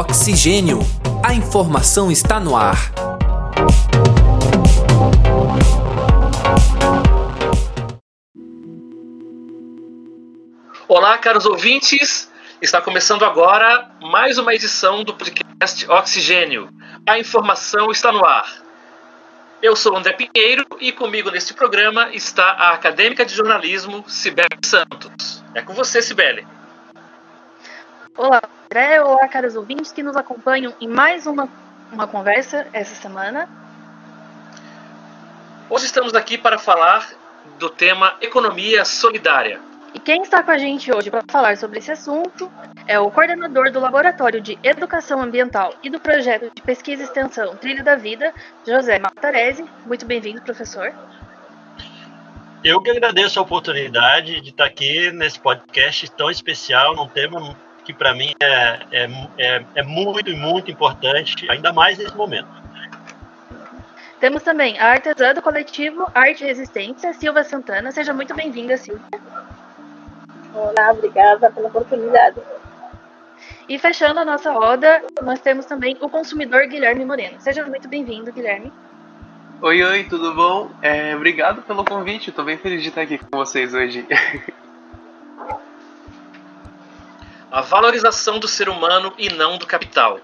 Oxigênio. A informação está no ar. Olá, caros ouvintes. Está começando agora mais uma edição do podcast Oxigênio. A informação está no ar. Eu sou André Pinheiro e comigo neste programa está a acadêmica de jornalismo Cibele Santos. É com você, Cibele. Olá, André. Olá, caros ouvintes que nos acompanham em mais uma, uma conversa essa semana. Hoje estamos aqui para falar do tema economia solidária. E quem está com a gente hoje para falar sobre esse assunto é o coordenador do Laboratório de Educação Ambiental e do projeto de Pesquisa e Extensão Trilho da Vida, José Matarese. Muito bem-vindo, professor. Eu que agradeço a oportunidade de estar aqui nesse podcast tão especial, num tema que para mim é, é, é, é muito, muito importante, ainda mais nesse momento. Temos também a artesã do coletivo Arte Resistência, Silvia Santana. Seja muito bem-vinda, Silvia. Olá, obrigada pela oportunidade. E fechando a nossa roda, nós temos também o consumidor Guilherme Moreno. Seja muito bem-vindo, Guilherme. Oi, oi, tudo bom? É, obrigado pelo convite, estou bem feliz de estar aqui com vocês hoje. a valorização do ser humano e não do capital.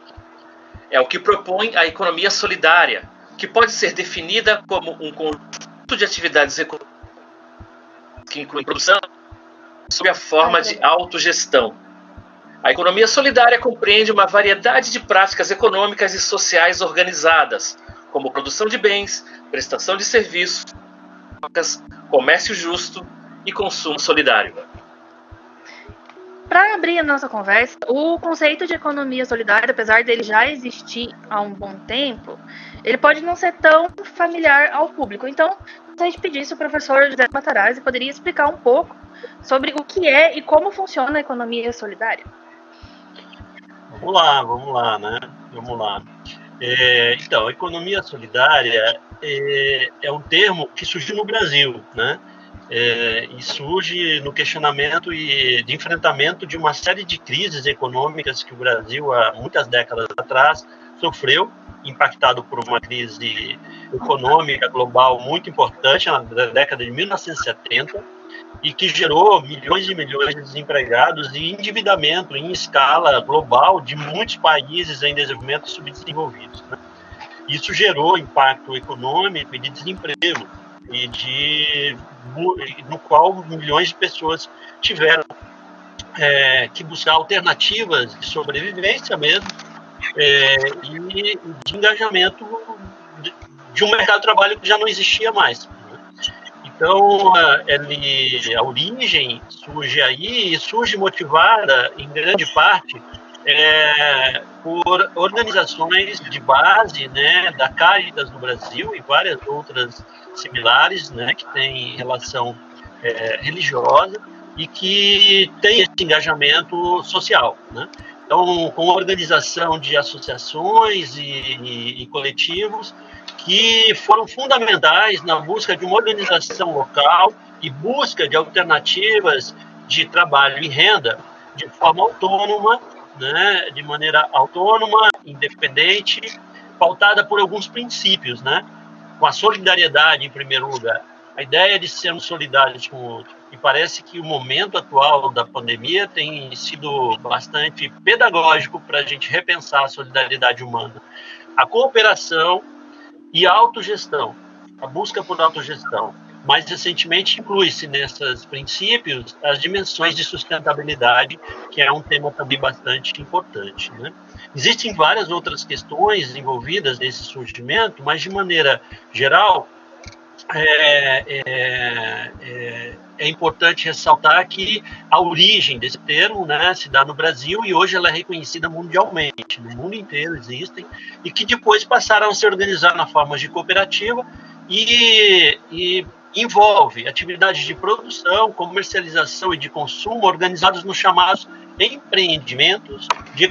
É o que propõe a economia solidária, que pode ser definida como um conjunto de atividades econômicas que inclui produção sob a forma de autogestão. A economia solidária compreende uma variedade de práticas econômicas e sociais organizadas, como produção de bens, prestação de serviços, comércio justo e consumo solidário. Para abrir a nossa conversa, o conceito de economia solidária, apesar dele já existir há um bom tempo, ele pode não ser tão familiar ao público. Então, se a gente pedisse o professor José Matarazzi poderia explicar um pouco sobre o que é e como funciona a economia solidária. Vamos lá, vamos lá, né? Vamos lá. É, então, economia solidária é, é um termo que surgiu no Brasil, né? É, e surge no questionamento e de enfrentamento de uma série de crises econômicas que o Brasil, há muitas décadas atrás, sofreu, impactado por uma crise econômica global muito importante na década de 1970 e que gerou milhões e milhões de desempregados e endividamento em escala global de muitos países em desenvolvimento subdesenvolvidos. Né? Isso gerou impacto econômico e de desemprego e de no qual milhões de pessoas tiveram é, que buscar alternativas de sobrevivência mesmo é, e de engajamento de, um mercado de trabalho que já não existia mais. Então, ele, a origem surge aí e surge motivada, em grande parte, é, por organizações de base né, da Caritas no Brasil e várias outras similares, né, que têm relação é, religiosa e que tem esse engajamento social, né? Então, com a organização de associações e, e, e, coletivos que foram fundamentais na busca de uma organização local e busca de alternativas de trabalho e renda de forma autônoma, né, de maneira autônoma, independente, pautada por alguns princípios, né? com a solidariedade em primeiro lugar. A ideia de sermos solidários com o outro. E parece que o momento atual da pandemia tem sido bastante pedagógico para a gente repensar a solidariedade humana. A cooperação e a autogestão, a busca por autogestão. Mais recentemente, inclui-se nesses princípios as dimensões de sustentabilidade, que é um tema também bastante importante. Né? Existem várias outras questões envolvidas nesse surgimento, mas de maneira geral, é, é, é, é, importante ressaltar que a origem desse termo né, se dá no Brasil e hoje ela é reconhecida mundialmente. No mundo inteiro existem, e que depois passaram a se organizar na forma de cooperativa e, e envolve atividades de produção, comercialização e de consumo organizados nos chamados empreendimentos de,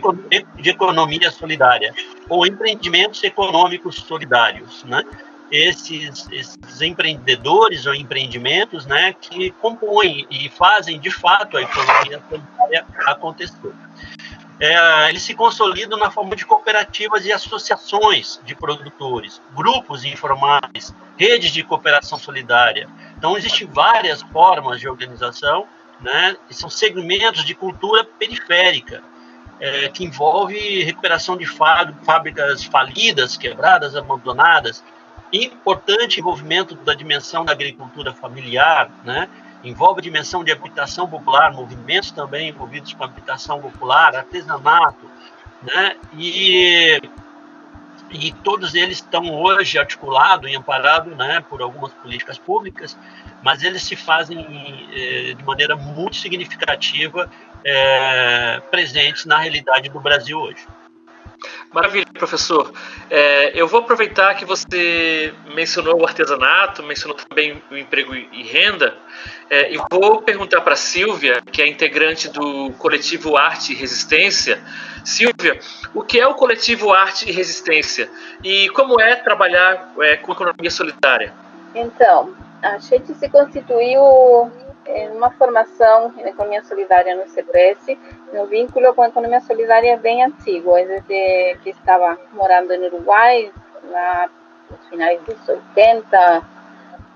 de economia solidária ou empreendimentos econômicos solidários, né? Esses, esses empreendedores ou empreendimentos, né, que compõem e fazem de fato a economia solidária acontecer. É, eles se consolidam na forma de cooperativas e associações de produtores, grupos informais, redes de cooperação solidária. Então, existem várias formas de organização, né, são segmentos de cultura periférica, é, que envolve recuperação de fábricas falidas, quebradas, abandonadas, importante envolvimento da dimensão da agricultura familiar, né, envolve a dimensão de habitação popular, movimentos também envolvidos com habitação popular, artesanato, né? E, e todos eles estão hoje articulados e amparados né, por algumas políticas públicas, mas eles se fazem eh, de maneira muito significativa eh, presentes na realidade do Brasil hoje. Maravilha, professor. É, eu vou aproveitar que você mencionou o artesanato, mencionou também o emprego e renda, é, e vou perguntar para Silvia, que é integrante do coletivo Arte e Resistência. Silvia, o que é o coletivo Arte e Resistência e como é trabalhar é, com economia solidária? Então, a gente se constituiu uma formação em economia solidária no CPS, no vínculo com a economia solidária bem antigo, é desde que estava morando no Uruguai, lá nos finais dos 80,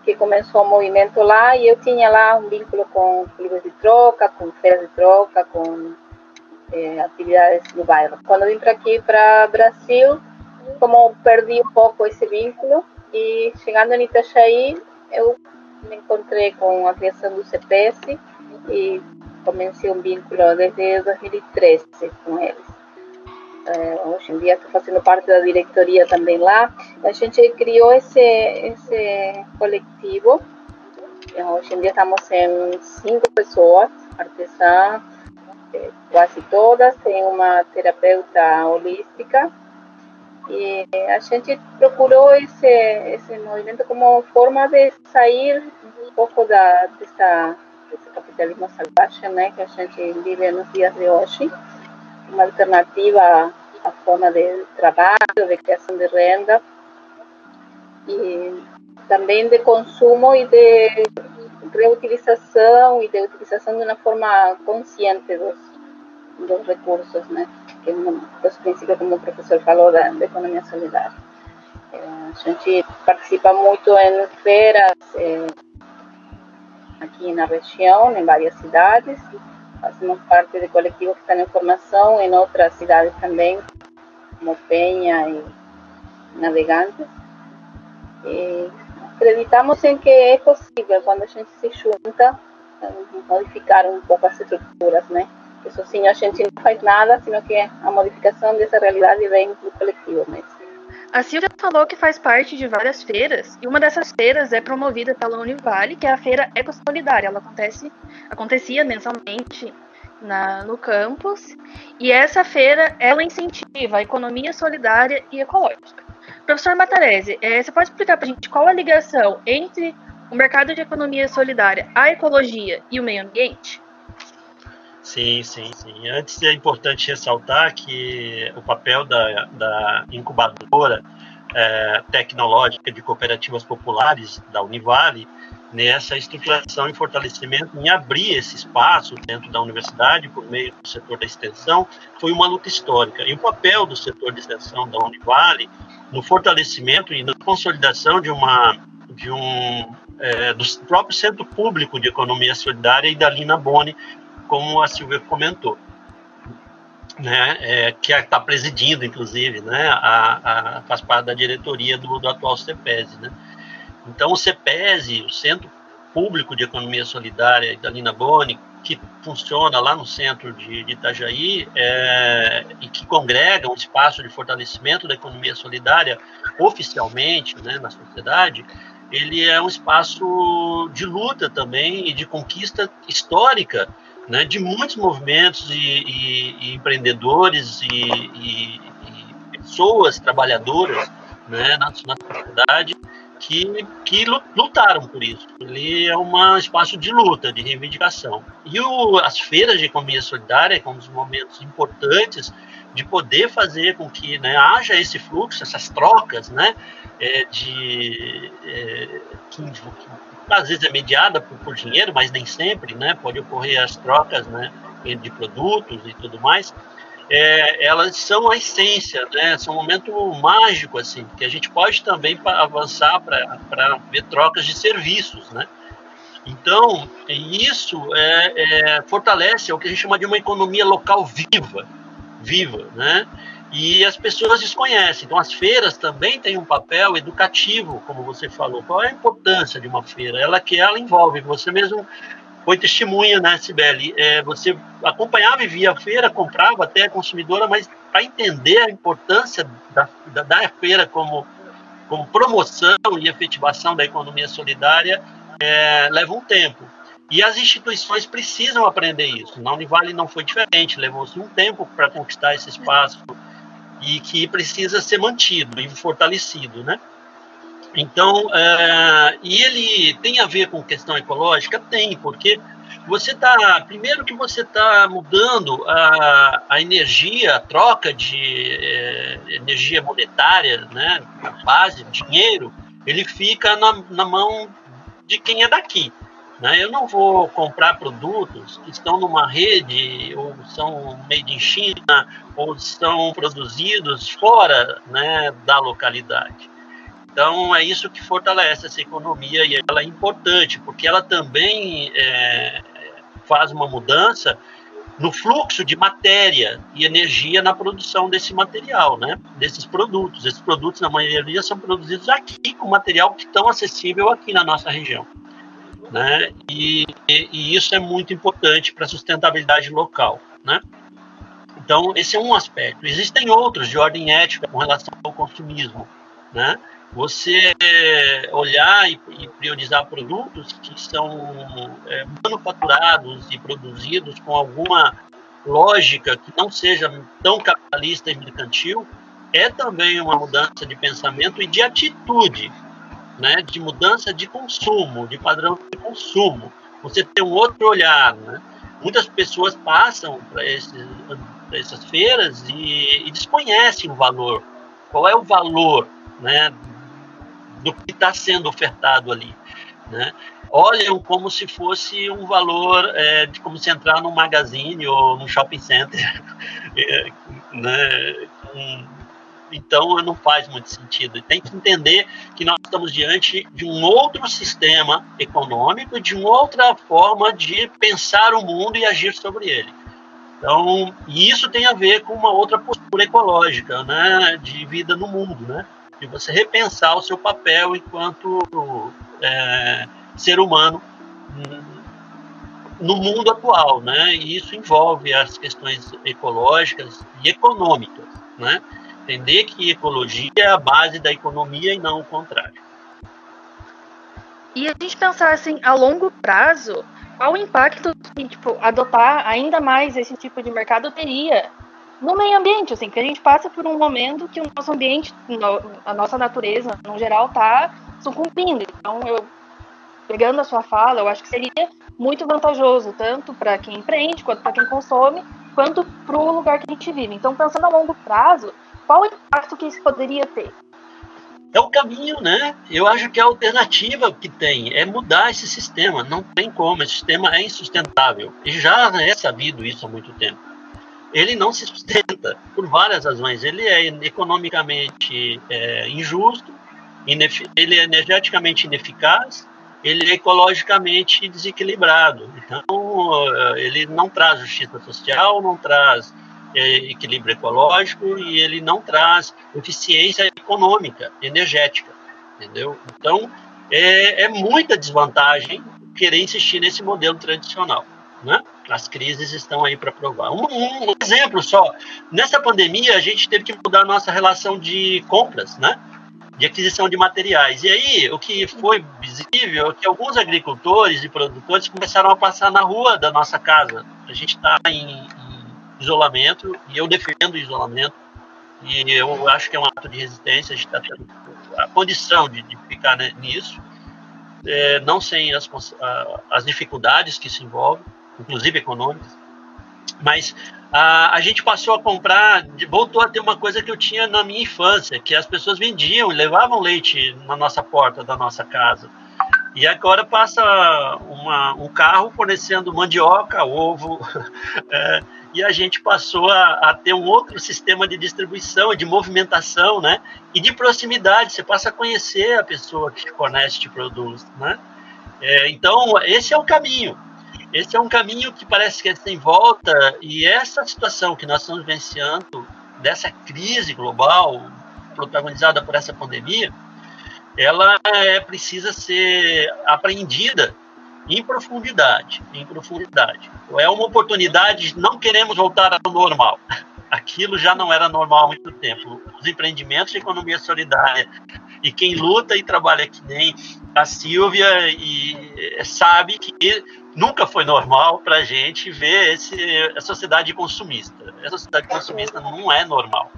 que começou o movimento lá, e eu tinha lá um vínculo com clubes de troca, com feiras de troca, com eh, atividades no bairro. Quando vim para aqui, para Brasil, como perdi um pouco esse vínculo, e chegando em Itajaí, eu me encontrei com a criação do CPS e comecei um vínculo desde 2013 com eles. É, hoje em dia estou fazendo parte da diretoria também lá. A gente criou esse, esse coletivo. Hoje em dia estamos em cinco pessoas, artesãs, quase todas. Tem uma terapeuta holística e a gente procurou esse, esse movimento como forma de sair um pouco da, dessa, desse capitalismo selvagem né, que a gente vive nos dias de hoje, uma alternativa à forma de trabalho, de criação de renda e também de consumo e de reutilização e de utilização de uma forma consciente dos, dos recursos, né? Que é um dos princípios, como o professor falou, da, da economia solidária. É, a gente participa muito em feiras é, aqui na região, em várias cidades. Fazemos parte de coletivos que estão em formação em outras cidades também, como Penha e Navegantes. E acreditamos em que é possível, quando a gente se junta, modificar um pouco as estruturas, né? Que sozinho a gente não faz nada, sino que a modificação dessa realidade vem do coletivo mesmo. A Silvia falou que faz parte de várias feiras, e uma dessas feiras é promovida pela Univale, que é a Feira Ecosolidária. Ela acontece, acontecia mensalmente na, no campus, e essa feira ela incentiva a economia solidária e ecológica. Professor Matarese, é, você pode explicar para a gente qual a ligação entre o mercado de economia solidária, a ecologia e o meio ambiente? Sim, sim, sim. Antes é importante ressaltar que o papel da, da incubadora é, tecnológica de cooperativas populares da Univale nessa estruturação e fortalecimento, em abrir esse espaço dentro da universidade por meio do setor da extensão, foi uma luta histórica. E o papel do setor de extensão da Univale no fortalecimento e na consolidação de uma de um é, do próprio Centro Público de Economia Solidária e da Lina Boni, como a Silvia comentou, né, é, que está presidindo, inclusive, né, a, a, faz parte da diretoria do, do atual CEPES. Né. Então, o CEPES, o Centro Público de Economia Solidária da Lina Boni, que funciona lá no centro de, de Itajaí é, e que congrega um espaço de fortalecimento da economia solidária oficialmente né, na sociedade, ele é um espaço de luta também e de conquista histórica né, de muitos movimentos e, e, e empreendedores e, e, pessoas trabalhadoras né, na, na sociedade que, que lutaram por isso. Ele é um espaço de luta, de reivindicação. E o, as feiras de economia solidária, são um dos momentos importantes de poder fazer com que né, haja esse fluxo, essas trocas, né, é, de, é, que às vezes é mediada por, por, dinheiro, mas nem sempre, né? Pode ocorrer as trocas, né? De produtos e tudo mais. é, elas são a essência, né? São um momento mágico, assim, que a gente pode também avançar para ver trocas de serviços, né? Então, isso é, é, fortalece o que a gente chama de uma economia local viva, viva, né? E as pessoas desconhecem. Então, as feiras também têm um papel educativo, como você falou. Qual é a importância de uma feira? Ela que ela envolve. Você mesmo foi testemunha, né, Sibeli? É, você acompanhava e via a feira, comprava até a consumidora, mas para entender a importância da, da, da, feira como, como promoção e efetivação da economia solidária, é, leva um tempo. E as instituições precisam aprender isso. Na Univale não foi diferente, levou-se um tempo para conquistar esse espaço e que precisa ser mantido e fortalecido, né? Então, é, e ele tem a ver com questão ecológica? Tem, porque você está, primeiro que você está mudando a, a energia, a troca de é, energia monetária, né, a base, dinheiro, ele fica na, na mão de quem é daqui. Né? Eu não vou comprar produtos que estão numa rede, ou são made in China, ou são produzidos fora né, da localidade. Então, é isso que fortalece essa economia e ela é importante, porque ela também é, faz uma mudança no fluxo de matéria e energia na produção desse material, né? desses produtos. Esses produtos, na maioria, são produzidos aqui, com material que estão acessível aqui na nossa região. Né? E, e, e isso é muito importante para a sustentabilidade local. Né? Então, esse é um aspecto. Existem outros de ordem ética com relação ao consumismo. Né? Você olhar e, e priorizar produtos que são é, manufaturados e produzidos com alguma lógica que não seja tão capitalista e mercantil é também uma mudança de pensamento e de atitude né, de mudança de consumo, de padrão de consumo. Você tem um outro olhar. Né? Muitas pessoas passam para essas feiras e, e, desconhecem o valor. Qual é o valor né, do que está sendo ofertado ali? Né? Olham como se fosse um valor é, de como se entrar num magazine ou num shopping center, é, né, então não faz muito sentido. Tem que entender que nós estamos diante de um outro sistema econômico, de uma outra forma de pensar o mundo e agir sobre ele. Então, e isso tem a ver com uma outra postura ecológica, né, de vida no mundo, né, de você repensar o seu papel enquanto é, ser humano no mundo atual, né, e isso envolve as questões ecológicas e econômicas, né, Entender que ecologia é a base da economia e não o contrário. E a gente pensar assim, a longo prazo, qual o impacto que tipo, adotar ainda mais esse tipo de mercado teria no meio ambiente, assim, que a gente passa por um momento que o nosso ambiente, a nossa natureza, no geral, está sucumbindo. Então, eu, pegando a sua fala, eu acho que seria muito vantajoso, tanto para quem empreende, quanto para quem consome, quanto para o lugar que a gente vive. Então, pensando a longo prazo, qual o impacto que isso poderia ter? É o caminho, né? Eu acho que a alternativa que tem é mudar esse sistema. Não tem como, esse sistema é insustentável. E já é sabido isso há muito tempo. Ele não se sustenta por várias razões. Ele é economicamente é, injusto, ele é energeticamente ineficaz, ele é ecologicamente desequilibrado. Então, ele não traz justiça social, não traz é, equilíbrio ecológico e ele não traz eficiência econômica, energética, entendeu? Então, é, é muita desvantagem querer insistir nesse modelo tradicional, né? As crises estão aí para provar. Um, um, exemplo só: nessa pandemia a gente teve que mudar a nossa relação de compras, né? De aquisição de materiais. E aí, o que foi visível é que alguns agricultores e produtores começaram a passar na rua da nossa casa. A gente está em, isolamento, e eu defendo o isolamento, e eu acho que é um ato de resistência, a gente está tendo a condição de, de ficar né, nisso, é, não sem as, as dificuldades que se envolvem, inclusive econômicas, mas a, a gente passou a comprar, voltou a ter uma coisa que eu tinha na minha infância, que as pessoas vendiam levavam leite na nossa porta da nossa casa. E agora passa uma, um carro fornecendo mandioca, ovo, é, e a gente passou a, a, ter um outro sistema de distribuição, de movimentação, né? E de proximidade, você passa a conhecer a pessoa que te fornece, te produz, né? É, então, esse é o caminho. Esse é um caminho que parece que é sem volta, e essa situação que nós estamos vivenciando, dessa crise global, protagonizada por essa pandemia, ela é, precisa ser apreendida em profundidade, em profundidade. É uma oportunidade, não queremos voltar ao normal. Aquilo já não era normal há muito tempo. Os empreendimentos de economia solidária e quem luta e trabalha que nem a Silvia e sabe que nunca foi normal para a gente ver esse, a sociedade consumista. A sociedade consumista não é normal.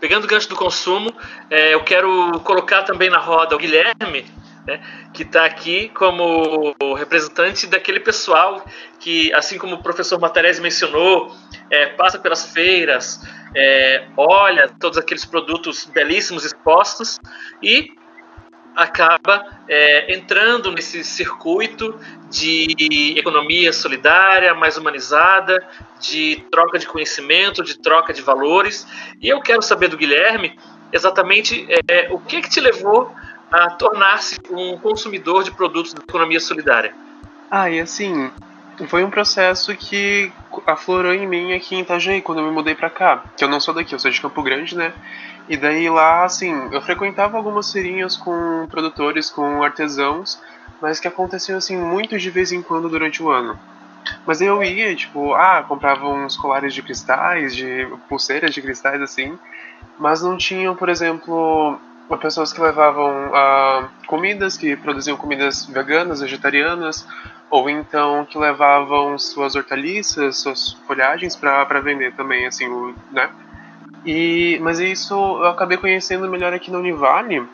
Pegando o gancho do consumo, é, eu quero colocar também na roda o Guilherme, né, que está aqui como representante daquele pessoal que, assim como o professor Matarese mencionou, é, passa pelas feiras, é, olha todos aqueles produtos belíssimos expostos e acaba é, entrando nesse circuito de economia solidária, mais humanizada, de troca de conhecimento, de troca de valores. E eu quero saber do Guilherme exatamente é, o que, que te levou a tornar-se um consumidor de produtos da economia solidária. Ah, e assim, foi um processo que aflorou em mim aqui em Itajaí, quando eu me mudei para cá. Que eu não sou daqui, eu sou de Campo Grande, né? E daí lá, assim, eu frequentava algumas feirinhas com produtores, com artesãos, mas que aconteciam, assim, muito de vez em quando durante o ano. Mas eu ia, tipo, ah, comprava uns colares de cristais, de pulseiras de cristais, assim, mas não tinham, por exemplo, pessoas que levavam ah, comidas, que produziam comidas veganas, vegetarianas, ou então que levavam suas hortaliças, suas folhagens para vender também, assim, né? E, mas isso eu acabei conhecendo melhor aqui na Univale.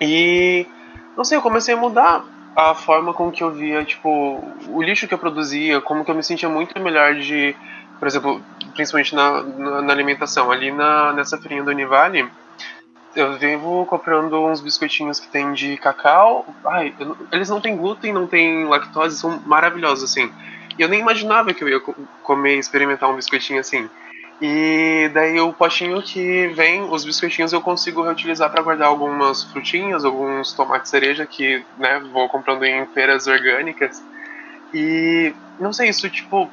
E não sei, eu comecei a mudar a forma com que eu via, tipo, o lixo que eu produzia, como que eu me sentia muito melhor de, por exemplo, principalmente na, na, na alimentação. Ali na, nessa feirinha da Univale, eu vivo comprando uns biscoitinhos que tem de cacau. Ai, eu, eles não têm glúten, não têm lactose, são maravilhosos, assim. E eu nem imaginava que eu ia comer, experimentar um biscoitinho assim. E daí o potinho que vem, os biscoitinhos eu consigo reutilizar para guardar algumas frutinhas, alguns tomates cereja que, né, vou comprando em feiras orgânicas. E não sei, isso tipo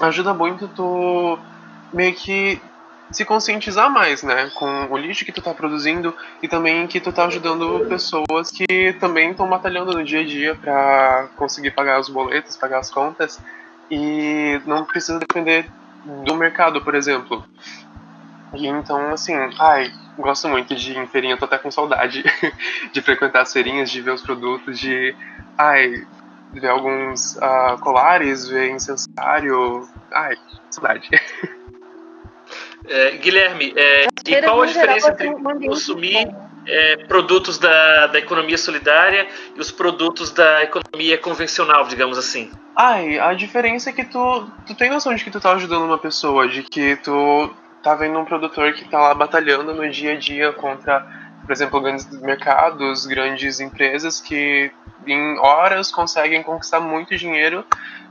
ajuda muito tu meio que se conscientizar mais, né, com o lixo que tu tá produzindo e também que tu tá ajudando pessoas que também estão batalhando no dia a dia para conseguir pagar os boletos, pagar as contas e não precisa depender do mercado, por exemplo. E então, assim, ai, gosto muito de ir em feirinha, tô até com saudade de frequentar as feirinhas, de ver os produtos, de, ai, ver alguns uh, colares, ver incensário, ai, saudade. É, Guilherme, é, e qual a diferença entre consumir é, produtos da, da economia solidária e os produtos da economia convencional, digamos assim? Ai, a diferença é que tu, tu tem noção de que tu tá ajudando uma pessoa, de que tu tá vendo um produtor que tá lá batalhando no dia a dia contra, por exemplo, grandes mercados, grandes empresas que em horas conseguem conquistar muito dinheiro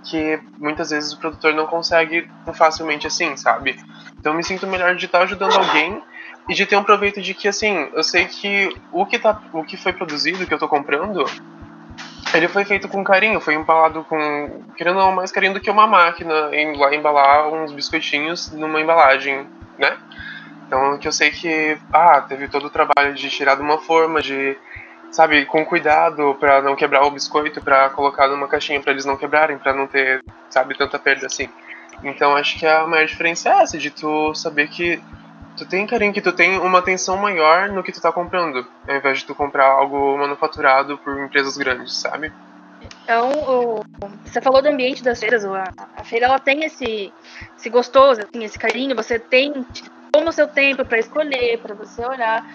que muitas vezes o produtor não consegue facilmente assim, sabe? Então eu me sinto melhor de estar tá ajudando alguém e de ter um proveito de que assim, eu sei que o que tá, o que foi produzido, que eu tô comprando, ele foi feito com carinho, foi embalado com. querendo não, mais carinho do que uma máquina em, lá embalar uns biscoitinhos numa embalagem, né? Então, que eu sei que, ah, teve todo o trabalho de tirar de uma forma, de, sabe, com cuidado para não quebrar o biscoito, para colocar numa caixinha para eles não quebrarem, para não ter, sabe, tanta perda assim. Então, acho que a maior diferença é essa, de tu saber que tu tem carinho, que tu tem uma atenção maior no que tu tá comprando, ao invés de tu comprar algo manufaturado por empresas grandes, sabe? Então, o, você falou do ambiente das feiras, a, a feira ela tem esse, esse gostoso, assim, esse carinho, você tem toma o seu tempo para escolher, para você olhar,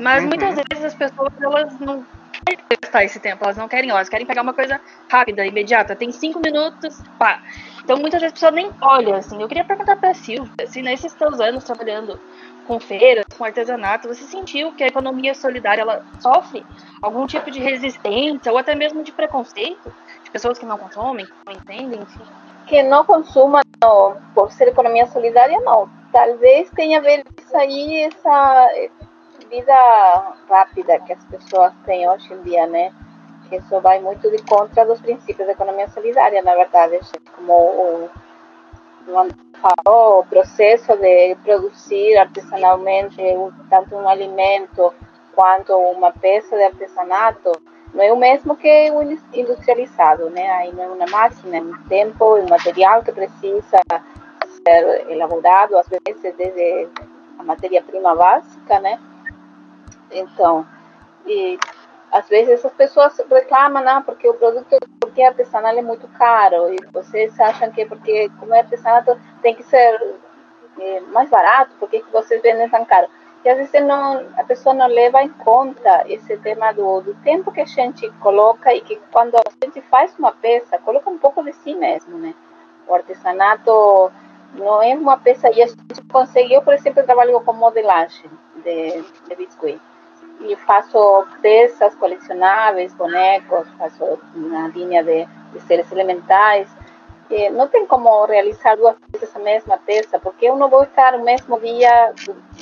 mas uhum. muitas vezes as pessoas elas não querem gastar esse tempo, elas não querem, elas querem pegar uma coisa rápida, imediata, tem cinco minutos, pá. Então muitas vezes a pessoa nem olha, assim. Eu queria perguntar para a Silvia, se nesses seus anos trabalhando com feiras, com artesanato, você sentiu que a economia solidária ela sofre algum tipo de resistência ou até mesmo de preconceito de pessoas que não consomem, que não entendem, enfim? Que não consumam por ser economia solidária, não. Talvez tenha a ver isso aí, essa vida rápida que as pessoas têm hoje em dia, né? Isso vai muito de contra dos princípios da economia solidária, na verdade. Como o, falou, o processo de produzir artesanalmente tanto um alimento quanto uma peça de artesanato não é o mesmo que o industrializado, né? Aí não é uma máquina, é um tempo, é um material que precisa ser elaborado, às vezes desde a matéria-prima básica, né? Então, e às vezes as pessoas reclamam, ah, porque o produto porque é artesanal é muito caro, e vocês acham que porque como é artesanato tem que ser é, mais barato, por que vocês vendem tão caro? E às vezes não, a pessoa não leva em conta esse tema do, do tempo que a gente coloca e que quando a gente faz uma peça, coloca um pouco de si mesmo, né? O artesanato não é uma peça, e a gente conseguiu, por exemplo, trabalho com modelagem de, de e faço peças colecionáveis, bonecos, faço uma linha de, de seres elementais. E não tem como realizar duas vezes a mesma peça, porque eu não vou estar o mesmo dia,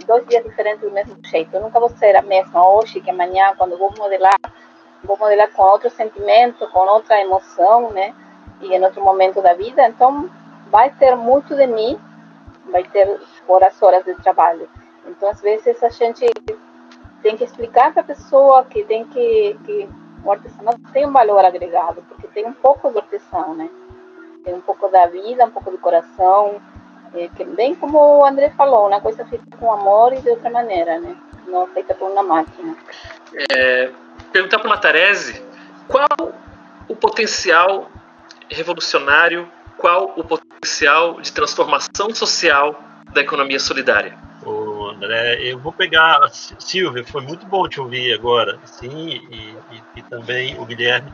dois dias diferentes do mesmo jeito. Eu nunca vou ser a mesma hoje que amanhã, quando vou modelar, vou modelar com outro sentimento, com outra emoção, né? E em outro momento da vida. Então, vai ter muito de mim, vai ter horas, horas de trabalho. Então, às vezes, a gente tem que explicar para a pessoa que tem que, que o artesanato tem um valor agregado, porque tem um pouco do artesão, né? Tem um pouco da vida, um pouco do coração, é, que bem como o André falou, uma coisa feita com amor e de outra maneira, né? Não feita por uma máquina. É, perguntar para a Matarese qual o potencial revolucionário, qual o potencial de transformação social da economia solidária? André. Eu vou pegar. Silvia, foi muito bom te ouvir agora, sim, e, e, e também o Guilherme,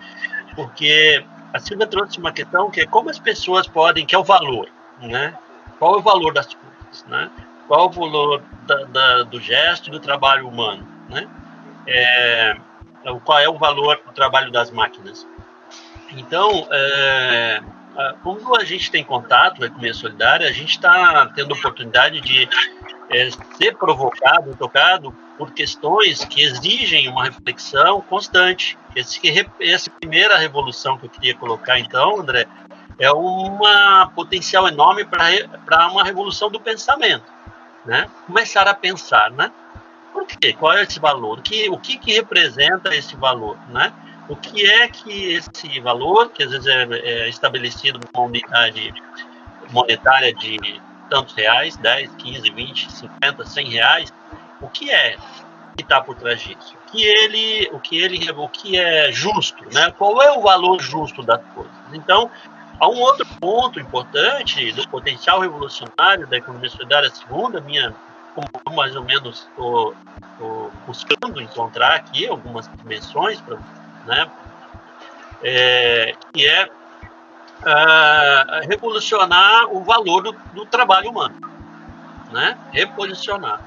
porque a Silvia trouxe uma questão que é como as pessoas podem, que é o valor, né? Qual é o valor das coisas, né? Qual é o valor da, da, do gesto e do trabalho humano, né? É, qual é o valor do trabalho das máquinas? Então, é, quando a gente tem contato com a economia solidária, a gente está tendo oportunidade de é, ser provocado, tocado por questões que exigem uma reflexão constante. Esse, essa primeira revolução que eu queria colocar, então, André, é uma potencial enorme para uma revolução do pensamento, né? Começar a pensar, né? Por quê? Qual é esse valor? Que, o que, que representa esse valor, né? O que é que esse valor, que às vezes é, é estabelecido numa unidade monetária de tantos reais, 10, 15, 20, 50, 100 reais, o que é que está por trás disso? O que ele, o que ele, o que é justo, né? Qual é o valor justo das coisas? Então, há um outro ponto importante do potencial revolucionário da economia solidária, segundo a minha, como mais ou menos estou buscando encontrar aqui algumas dimensões, pra, né? É, que é uh, revolucionar o valor do, do, trabalho humano, né? Reposicionar.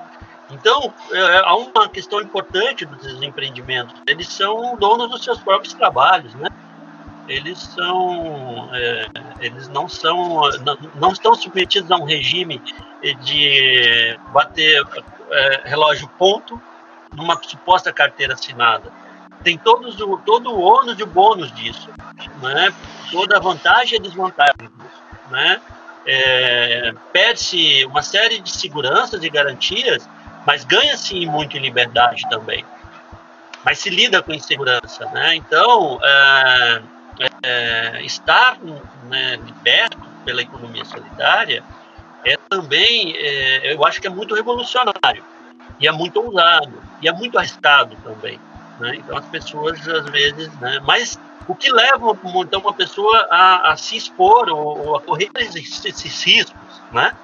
Então, é, há uma questão importante dos empreendimentos. Eles são donos dos seus próprios trabalhos, né? Eles são, é, eles não são, não, não, estão submetidos a um regime de bater é, relógio ponto numa suposta carteira assinada. Tem todos o, todo o ônus e o bônus disso, né? toda a vantagem e a desvantagem né? É, Perde-se uma série de seguranças e garantias, mas ganha-se muito em liberdade também. Mas se lida com insegurança, né? Então, é, é, estar né, liberto pela economia solidária é também, é, eu acho que é muito revolucionário e é muito ousado e é muito arriscado também. Né? Então as pessoas às vezes, né? mas o que leva então uma pessoa a, a se expor ou, ou, a correr esses, esses riscos, né?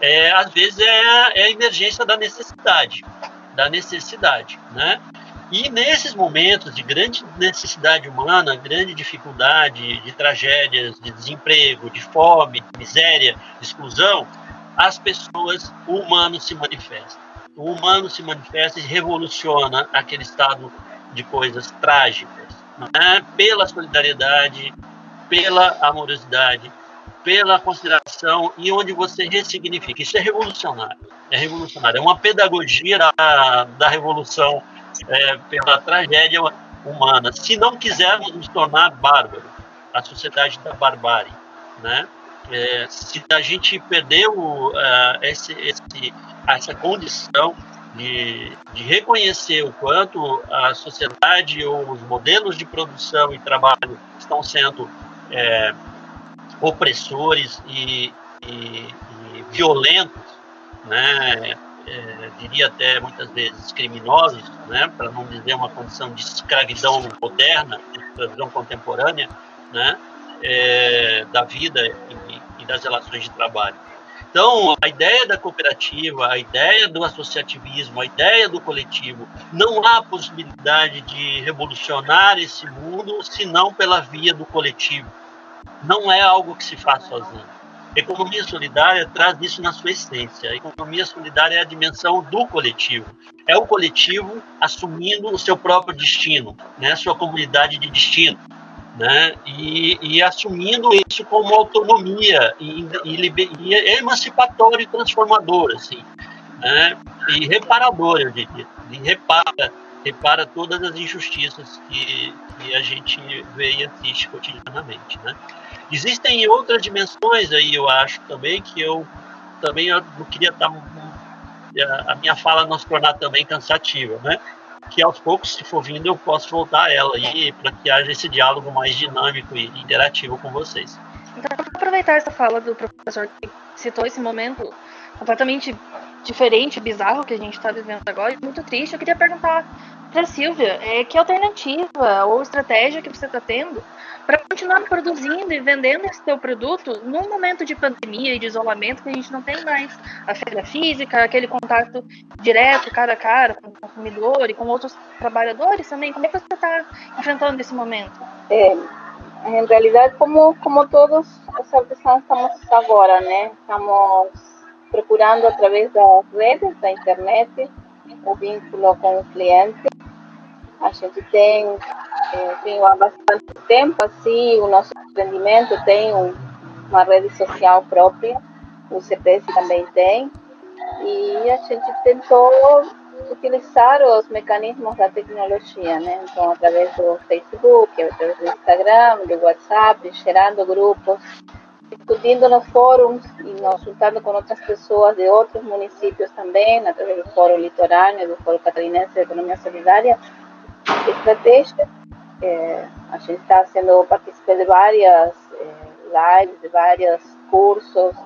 É, às vezes é, é, a emergência da necessidade, da necessidade, né? E nesses momentos de grande necessidade humana, grande dificuldade, de tragédias, de desemprego, de fome, de miséria, de exclusão, as pessoas, o humano se manifesta. O humano se manifesta e revoluciona aquele estado de coisas trágicas, né? pela solidariedade, pela amorosidade, pela consideração e onde você ressignifica. Isso é revolucionário. É revolucionário. É uma pedagogia da, da revolução é, pela tragédia humana. Se não quisermos nos tornar bárbaros, a sociedade da barbárie, né? É, se a gente perdeu uh, esse, esse, essa condição de, de, reconhecer o quanto a sociedade ou os modelos de produção e trabalho estão sendo é, opressores e, e, e violentos, né? É, diria até muitas vezes criminosos, né? para não dizer uma condição de escravidão moderna, de escravidão contemporânea, né? É, da vida e, das relações de trabalho. Então, a ideia da cooperativa, a ideia do associativismo, a ideia do coletivo, não há possibilidade de revolucionar esse mundo senão pela via do coletivo. Não é algo que se faz sozinho. Economia solidária traz isso na sua essência. A economia solidária é a dimensão do coletivo. É o coletivo assumindo o seu próprio destino, né? sua comunidade de destino né? E, e, assumindo isso como autonomia e, e, e é emancipatório e transformador, assim, né? E reparador, eu diria, e repara, repara todas as injustiças que, que a gente vê e assiste cotidianamente, né? Existem outras dimensões aí, eu acho também que eu também eu não queria estar a minha fala não se tornar também cansativa, né? Que aos poucos, se for vindo, eu posso voltar a ela aí para que haja esse diálogo mais dinâmico e interativo com vocês. Então, vou aproveitar essa fala do professor que citou esse momento completamente diferente, bizarro que a gente está vivendo agora, muito triste. Eu queria perguntar para Silvia, é, que alternativa ou estratégia que você está tendo para continuar produzindo e vendendo esse seu produto num momento de pandemia e de isolamento que a gente não tem mais a feira física, aquele contato direto, cara a cara, com o consumidor e com outros trabalhadores também. Como é que você está enfrentando esse momento? É, em realidade, como, como todos os artesãos estamos agora, né? Estamos procurando através das redes, da internet, o vínculo com o cliente. A gente tem é, tenho há bastante tempo, assim, o nosso empreendimento tem um, uma rede social própria, o CPS também tem, e a gente tentou utilizar os mecanismos da tecnologia, né? Então, através do Facebook, através do Instagram, do WhatsApp, gerando grupos, discutindo nos fóruns e nos juntando com outras pessoas de outros municípios também, através do Fórum Litorâneo, do Fórum Catarinense de Economia Solidária, estratégias é, a gente está sendo participante de várias é, lives, de vários cursos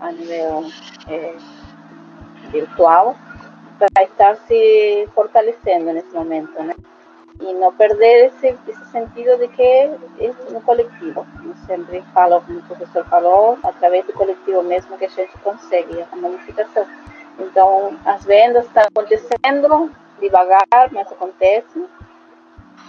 a nível é, virtual para estar se fortalecendo nesse momento, né? E não perder esse, esse sentido de que é no coletivo. Eu sempre falo, como o professor falou, através do coletivo mesmo que a gente consegue a modificação. Então, as vendas estão acontecendo devagar, mas acontecem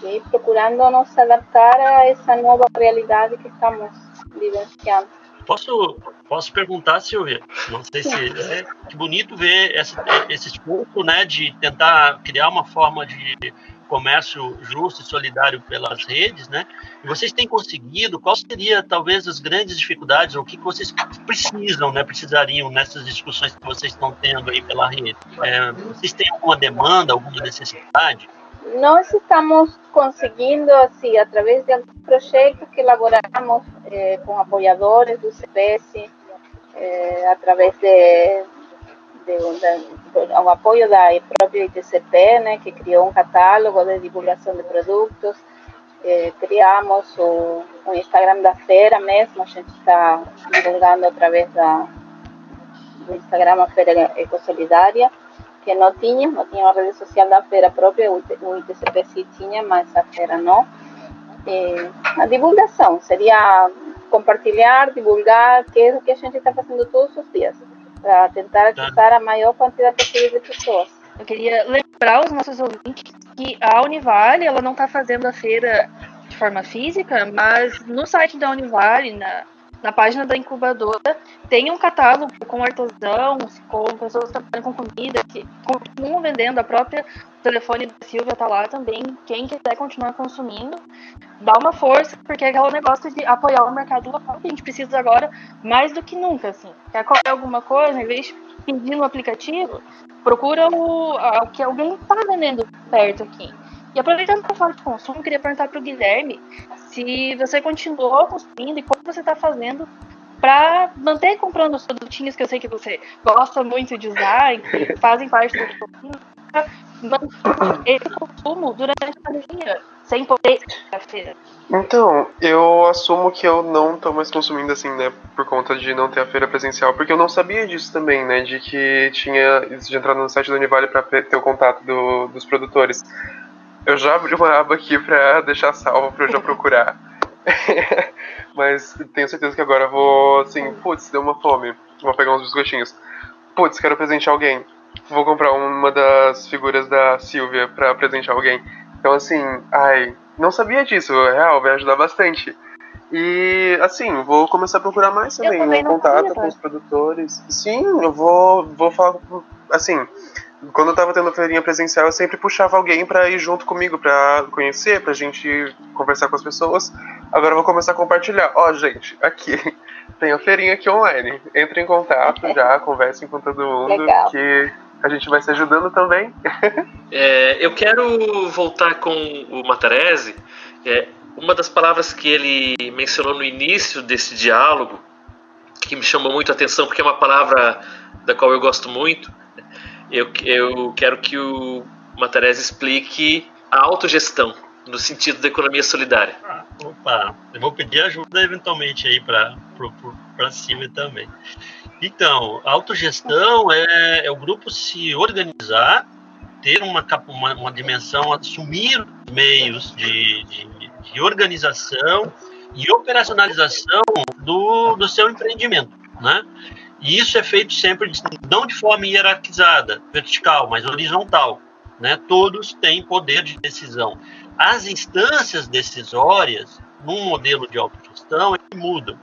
e procurando nos adaptar a essa nova realidade que estamos vivenciando. Posso, posso perguntar, Silvia? Não sei se é que bonito ver esse, esse esforço, né, de tentar criar uma forma de comércio justo e solidário pelas redes, né? E vocês têm conseguido? Qual seria talvez as grandes dificuldades ou o que vocês precisam, né? Precisariam nessas discussões que vocês estão tendo aí pela rede? É, vocês têm alguma demanda, alguma necessidade? nós estamos conseguindo, assim, através de alguns projetos que elaboramos eh, com apoiadores do CPS, eh, através de, de, apoio da própria ITCP, né, que criou um catálogo de divulgação de produtos, eh, criamos o, Instagram da feira mesmo, a gente está divulgando através da, do Instagram a Feira Ecosolidária, que não tinha, não tinha uma rede social da feira própria, o ITCP sim tinha, mas a feira não. E a divulgação seria compartilhar, divulgar, que é o que a gente está fazendo todos os dias, para tentar alcançar a maior quantidade possível de pessoas. Eu queria lembrar os nossos ouvintes que a Univale ela não está fazendo a feira de forma física, mas no site da Univale, na, na página da incubadora, tem um catálogo com artesãos, com pessoas que trabalham com comida, que continuam vendendo, a própria telefone da Silvia está lá também. Quem quiser continuar consumindo, dá uma força, porque é aquele negócio de apoiar o mercado local que a gente precisa agora mais do que nunca. Assim. Quer comer alguma coisa, em vez de pedir no aplicativo, procura o, o que alguém está vendendo perto aqui. E aproveitando para falar de consumo, queria perguntar para o Guilherme se você continuou consumindo e como você está fazendo para manter comprando os produtinhos que eu sei que você gosta muito de usar e que fazem parte do consumo, esse consumo durante a pandemia, sem poder. Então, eu assumo que eu não tô mais consumindo assim, né, por conta de não ter a feira presencial, porque eu não sabia disso também, né, de que tinha de entrar no site da Univale para ter o contato do, dos produtores. Eu já abri uma aba aqui pra deixar salvo pra eu já procurar. Mas tenho certeza que agora eu vou, assim, putz, deu uma fome. Vou pegar uns biscoitinhos. Putz, quero presentear alguém. Vou comprar uma das figuras da Silvia pra presentear alguém. Então, assim, ai, não sabia disso, é real, vai ajudar bastante. E, assim, vou começar a procurar mais também, também um contato com os produtores. Sim, eu vou, vou falar, assim, quando eu tava tendo feirinha presencial, eu sempre puxava alguém para ir junto comigo, para conhecer, pra gente conversar com as pessoas. Agora eu vou começar a compartilhar. Ó, oh, gente, aqui tem a feirinha aqui online. Entre em contato já, conversem com todo mundo, Legal. que a gente vai se ajudando também. É, eu quero voltar com o Matarese. É, uma das palavras que ele mencionou no início desse diálogo, que me chamou muito a atenção, porque é uma palavra da qual eu gosto muito, eu, eu quero que o Matarese explique a autogestão no sentido da economia solidária. Ah, opa, eu vou pedir ajuda eventualmente aí para para cima também. Então, autogestão é, é o grupo se organizar, ter uma, uma, uma dimensão, assumir meios de, de, de, organização e operacionalização do, do seu empreendimento, né? E isso é feito sempre não de forma hierarquizada, vertical, mas horizontal. Né? Todos têm poder de decisão. As instâncias decisórias, num modelo de autogestão, mudam.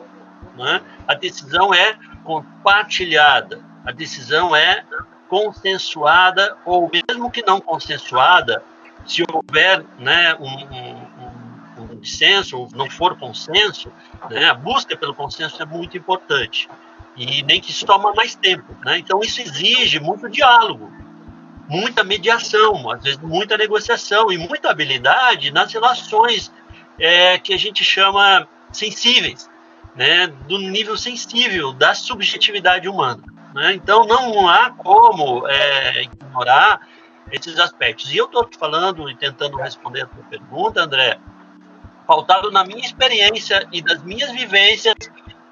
Né? A decisão é compartilhada, a decisão é consensuada, ou mesmo que não consensuada, se houver né, um, um, um dissenso, ou não for consenso, né, a busca pelo consenso é muito importante e nem que isso toma mais tempo. Né? Então, isso exige muito diálogo, muita mediação, às vezes muita negociação e muita habilidade nas relações é, que a gente chama sensíveis, né? do nível sensível da subjetividade humana. Né? Então, não há como é, ignorar esses aspectos. E eu estou falando e tentando responder a sua pergunta, André, pautado na minha experiência e das minhas vivências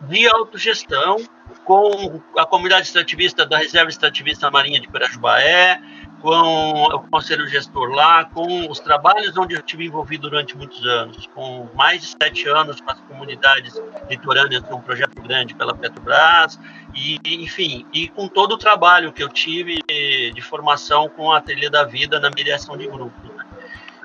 de autogestão com a comunidade extrativista da Reserva Extrativista Marinha de Pirajubaé, com o conselho gestor lá, com os trabalhos onde eu estive envolvido durante muitos anos, com mais de sete anos com as comunidades litorâneas, um projeto grande pela Petrobras, e, enfim, e com todo o trabalho que eu tive de formação com a Ateliê da Vida na mediação de grupos. Né?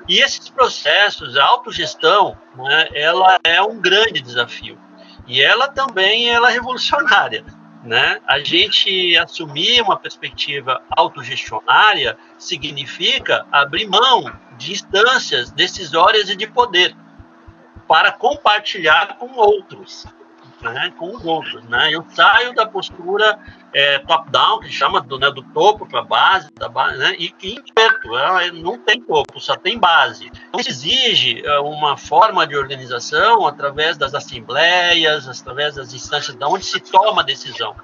E esses processos, a autogestão, né, ela é um grande desafio. E ela também ela é revolucionária. Né? A gente assumir uma perspectiva autogestionária significa abrir mão de instâncias decisórias e de poder para compartilhar com outros, né? com os outros. Né? Eu saio da postura é, top-down, que chama do, né, do topo para a base, da base né? e que inverto, é, não tem topo, só tem base. Então, exige é, uma forma de organização através das assembleias, através das instâncias de onde se toma a decisão,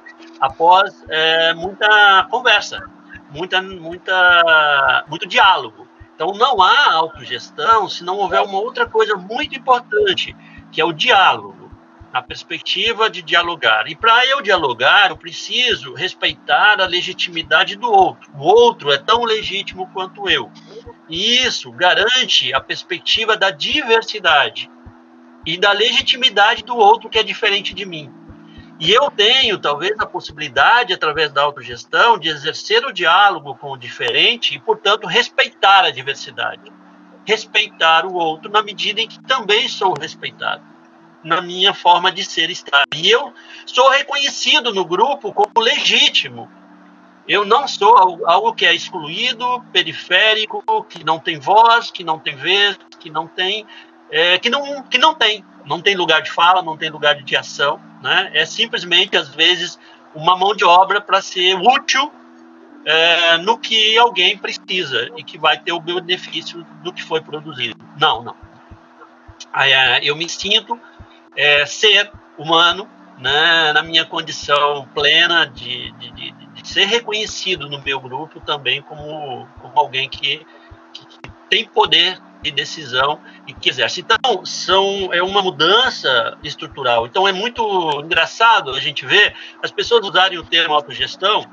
após é, muita conversa, muita, muita, muito diálogo. Então, não há autogestão se não houver uma outra coisa muito importante, que é o diálogo a perspectiva de dialogar. E para eu dialogar, eu preciso respeitar a legitimidade do outro. O outro é tão legítimo quanto eu. E isso garante a perspectiva da diversidade e da legitimidade do outro que é diferente de mim. E eu tenho, talvez, a possibilidade, através da autogestão, de exercer o diálogo com o diferente e, portanto, respeitar a diversidade. Respeitar o outro na medida em que também sou respeitado na minha forma de ser estar. E eu sou reconhecido no grupo como legítimo. Eu não sou algo que é excluído, periférico, que não tem voz, que não tem vez, que não tem, é, que não, que não tem, não tem lugar de fala, não tem lugar de ação, né? É simplesmente às vezes uma mão de obra para ser útil é, no que alguém precisa e que vai ter o benefício do que foi produzido. Não, não. É, eu me sinto é, ser humano, né, na minha condição plena de, de, de, de, ser reconhecido no meu grupo também como, como alguém que, que, que tem poder de decisão e que exerce. Então, são, é uma mudança estrutural. Então, é muito engraçado a gente ver as pessoas usarem o termo autogestão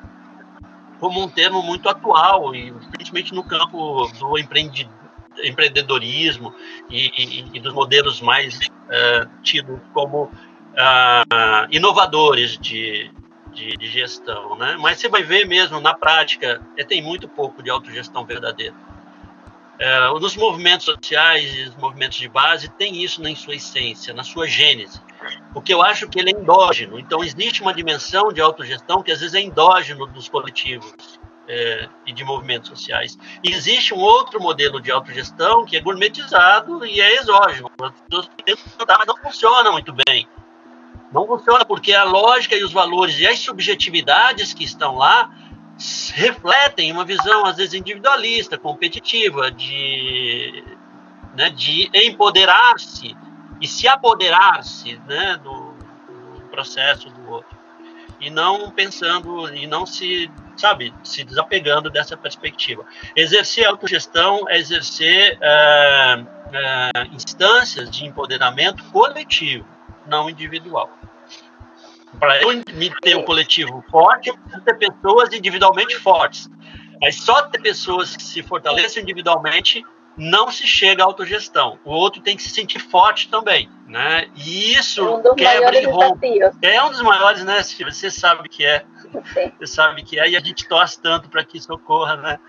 como um termo muito atual, e principalmente no campo do empreendimento empreendedorismo e, e, e dos modelos mais uh, tidos como uh, inovadores de, de, de, gestão, né? Mas você vai ver mesmo na prática, é, tem muito pouco de autogestão verdadeira. Uh, nos movimentos sociais e os movimentos de base tem isso na sua essência, na sua gênese, porque eu acho que ele é endógeno. Então existe uma dimensão de autogestão que às vezes é endógeno dos coletivos é, e de movimentos sociais. Existe um outro modelo de autogestão que é gourmetizado e é exógeno. As pessoas tentam mas não funciona muito bem. Não funciona porque a lógica e os valores e as subjetividades que estão lá refletem uma visão, às vezes, individualista, competitiva, de, né, de empoderar-se e se apoderar-se né, do, do processo do outro. E não pensando, e não se sabe, se desapegando dessa perspectiva. Exercer autogestão é exercer é, é, instâncias de empoderamento coletivo, não individual. Para eu ter um coletivo forte, eu ter pessoas individualmente fortes. Mas só ter pessoas que se fortalecem individualmente não se chega à autogestão. O outro tem que se sentir forte também, né? E isso é um quebra e rompe. É um dos maiores, né, Silvia? Você sabe que é. Você sabe que é, e a gente torce tanto para que isso ocorra, né?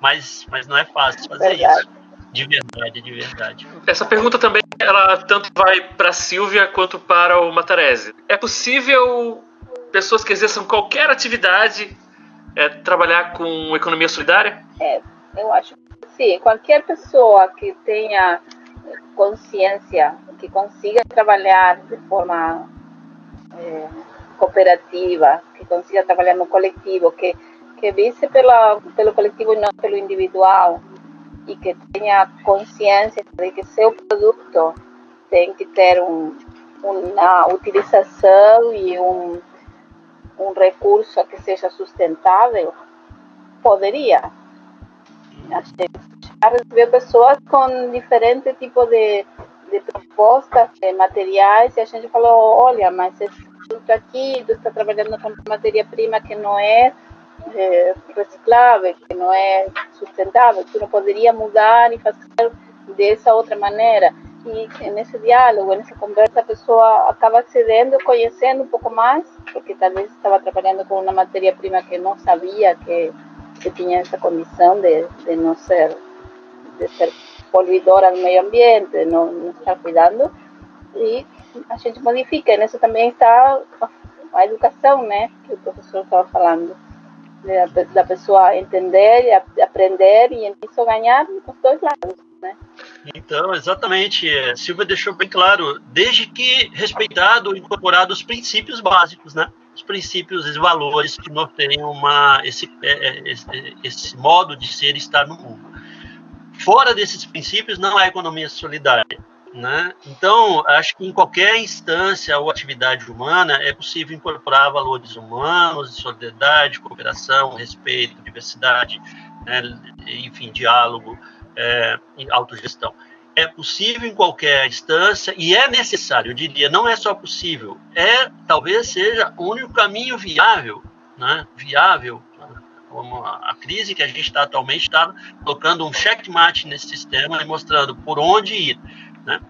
Mas, mas não é fácil fazer verdade. isso. De verdade, de verdade. Essa pergunta também, ela tanto vai para a Silvia quanto para o Matarese. É possível pessoas que exerçam qualquer atividade é, trabalhar com economia solidária? É, eu acho que sim. Qualquer pessoa que tenha consciência, que consiga trabalhar de forma é, cooperativa, que consiga trabalhar no coletivo, que, que vise pela, pelo coletivo e não pelo individual, e que tenha consciência de que seu produto tem que ter um, uma utilização e um, um recurso que seja sustentável, poderia. A gente já recebeu pessoas com diferentes tipos de, de propostas, de materiais, e a gente falou, olha, mas esse produto aqui, tu está trabalhando com matéria-prima que não é, é reciclável, que não é sustentável, tu não poderia mudar e fazer dessa outra maneira. E nesse diálogo, nessa conversa, a pessoa acaba cedendo, conhecendo um pouco mais, porque talvez estava trabalhando com uma matéria-prima que não sabia que, que tinha essa condição de, de não ser, de ser poluidora do meio ambiente, de não, não estar cuidando. E a gente modifica. Nisso também está a educação, né? Que o professor estava falando. Da, da pessoa entender, aprender e isso ganhar os dois lados. Né? Então, exatamente. Silvia deixou bem claro, desde que respeitado, incorporado os princípios básicos, né? Os princípios, os valores que norteiam uma, esse, é, é, esse, esse modo de ser e estar no mundo. Fora desses princípios não há economia solidária. Né? Então, acho que em qualquer instância ou atividade humana é possível incorporar valores humanos, solidariedade, cooperação, respeito, diversidade, né? enfim, diálogo, é, autogestão. É possível em qualquer instância e é necessário, eu diria, não é só possível, é talvez seja o único caminho viável, né? viável como a crise que a gente está atualmente está colocando um checkmate nesse sistema e mostrando por onde ir. Né?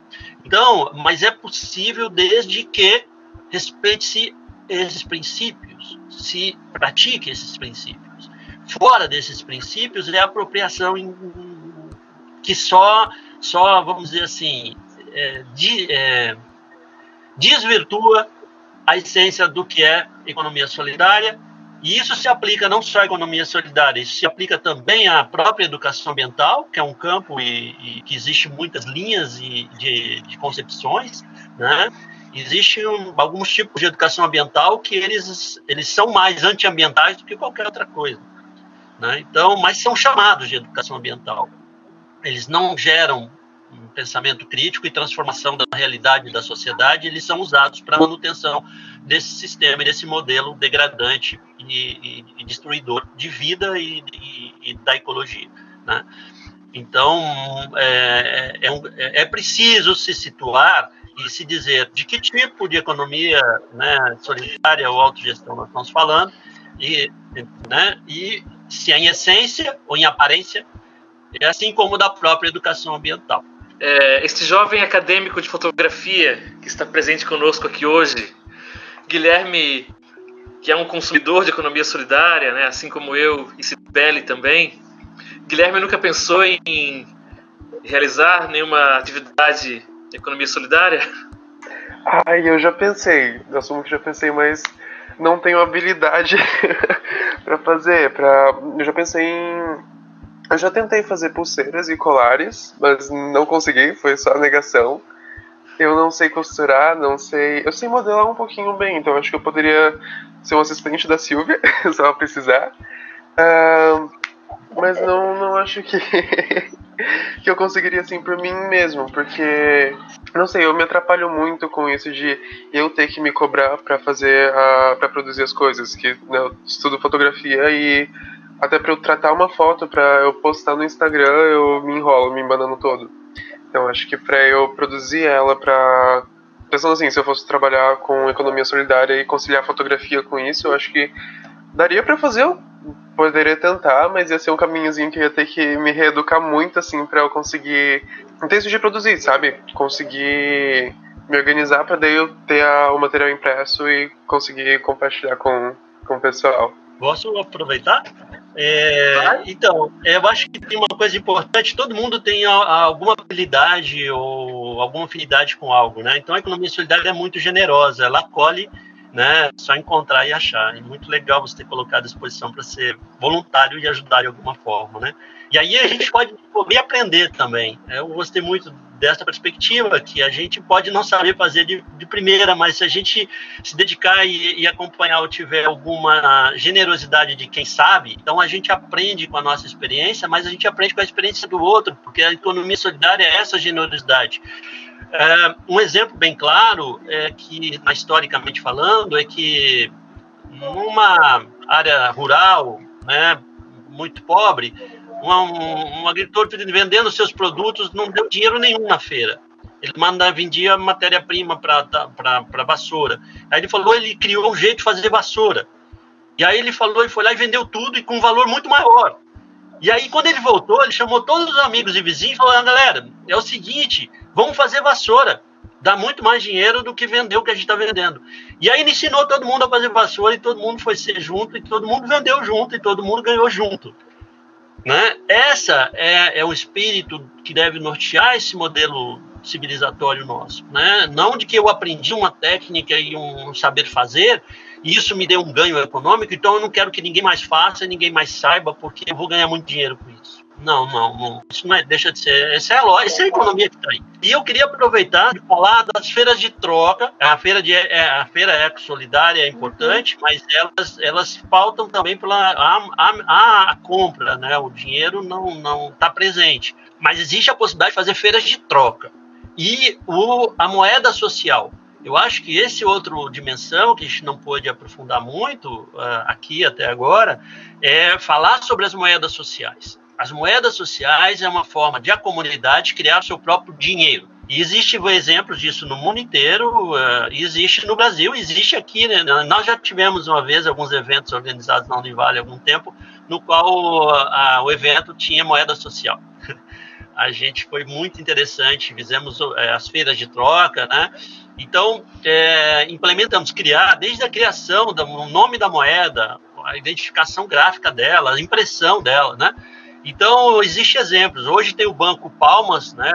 Então, mas é possível desde que respeite-se esses princípios, se pratique esses princípios. Fora desses princípios é a apropriação em, que só, só, vamos dizer assim, é, de, é, desvirtua a essência do que é economia solidária e isso se aplica não só à economia solidária, isso se aplica também à própria educação ambiental, que é um campo e, e que existe muitas linhas de, de, de concepções, né? Existem um, alguns tipos de educação ambiental que eles, eles são mais antiambientais do que qualquer outra coisa. Né? Então, mas são chamados de educação ambiental. Eles não geram um pensamento crítico e transformação da realidade da sociedade, eles são usados para manutenção desse sistema, desse modelo degradante e, e, e destruidor de vida e, e da ecologia. Né? Então, é, é, é, é, preciso se situar e se dizer de que tipo de economia né, solidária ou autogestão nós estamos falando, e, né, e se é em essência ou em aparência, é assim como da própria educação ambiental. É, este jovem acadêmico de fotografia que está presente conosco aqui hoje, Guilherme, que é um consumidor de economia solidária, né, assim como eu e Sibeli também, Guilherme nunca pensou em realizar nenhuma atividade de economia solidária? Ai, eu já pensei, eu assumo que já pensei, mas não tenho habilidade para fazer. Pra... Eu já pensei em eu já tentei fazer pulseiras e colares, mas não consegui, foi só negação. Eu não sei costurar, não sei. Eu sei modelar um pouquinho bem, então acho que eu poderia ser um assistente da Silvia, se ela precisar. Uh, mas não, não acho que, que eu conseguiria assim por mim mesmo, porque não sei, eu me atrapalho muito com isso de eu ter que me cobrar para fazer, para produzir as coisas, que né, eu estudo fotografia e até para eu tratar uma foto para eu postar no Instagram, eu me enrolo, me embanando todo. Então acho que para eu produzir ela para pensando assim, se eu fosse trabalhar com economia solidária e conciliar fotografia com isso, eu acho que daria para fazer, eu poderia tentar, mas ia ser um caminhozinho que ia ter que me reeducar muito assim para eu conseguir um texto de produzir, sabe? Conseguir me organizar para daí eu ter a, o material impresso e conseguir compartilhar com, com o pessoal. Posso aproveitar? É, então, eu acho que tem uma coisa importante: todo mundo tem alguma habilidade ou alguma afinidade com algo, né? Então, a economia solidária é muito generosa, ela acolhe, né? Só encontrar e achar. É muito legal você ter colocado à disposição para ser voluntário e ajudar de alguma forma, né? E aí a gente pode e aprender também. Eu gostei muito dessa perspectiva, que a gente pode não saber fazer de, de primeira, mas se a gente se dedicar e, e, acompanhar ou tiver alguma generosidade de quem sabe, então a gente aprende com a nossa experiência, mas a gente aprende com a experiência do outro, porque a economia solidária é essa generosidade. É, um exemplo bem claro é que, historicamente falando, é que numa área rural, né, muito pobre, um, um agricultor vendendo seus produtos não deu dinheiro nenhum na feira. Ele manda, vendia matéria-prima para vassoura. Aí ele falou, ele criou um jeito de fazer vassoura. E aí ele falou, e foi lá e vendeu tudo e com um valor muito maior. E aí, quando ele voltou, ele chamou todos os amigos e vizinhos e falou: ah, galera, é o seguinte, vamos fazer vassoura. Dá muito mais dinheiro do que vender o que a gente está vendendo. E aí ele ensinou todo mundo a fazer vassoura e todo mundo foi ser junto e todo mundo vendeu junto e todo mundo ganhou junto. Né? Essa é, é o espírito que deve nortear esse modelo civilizatório nosso. Né? Não de que eu aprendi uma técnica e um saber fazer, e isso me deu um ganho econômico, então eu não quero que ninguém mais faça, ninguém mais saiba, porque eu vou ganhar muito dinheiro com isso. Não, não, não. Isso não é, deixa de ser. Essa é a lógica, essa é a economia que está aí. E eu queria aproveitar de falar das feiras de troca. A feira de é, a feira eco solidária é importante, mas elas elas faltam também pela a, a, a compra, né? O dinheiro não não está presente. Mas existe a possibilidade de fazer feiras de troca. E o, a moeda social. Eu acho que esse outro dimensão que a gente não pôde aprofundar muito uh, aqui até agora é falar sobre as moedas sociais. As moedas sociais é uma forma de a comunidade criar seu próprio dinheiro. E existe exemplos disso no mundo inteiro, uh, existe no Brasil, existe aqui. Né? Nós já tivemos uma vez alguns eventos organizados na Univale há algum tempo, no qual uh, o evento tinha moeda social. a gente foi muito interessante, fizemos é, as feiras de troca, né? Então, é, implementamos criar, desde a criação do nome da moeda, a identificação gráfica dela, a impressão dela, né? Então, existem exemplos. Hoje tem o Banco Palmas, né?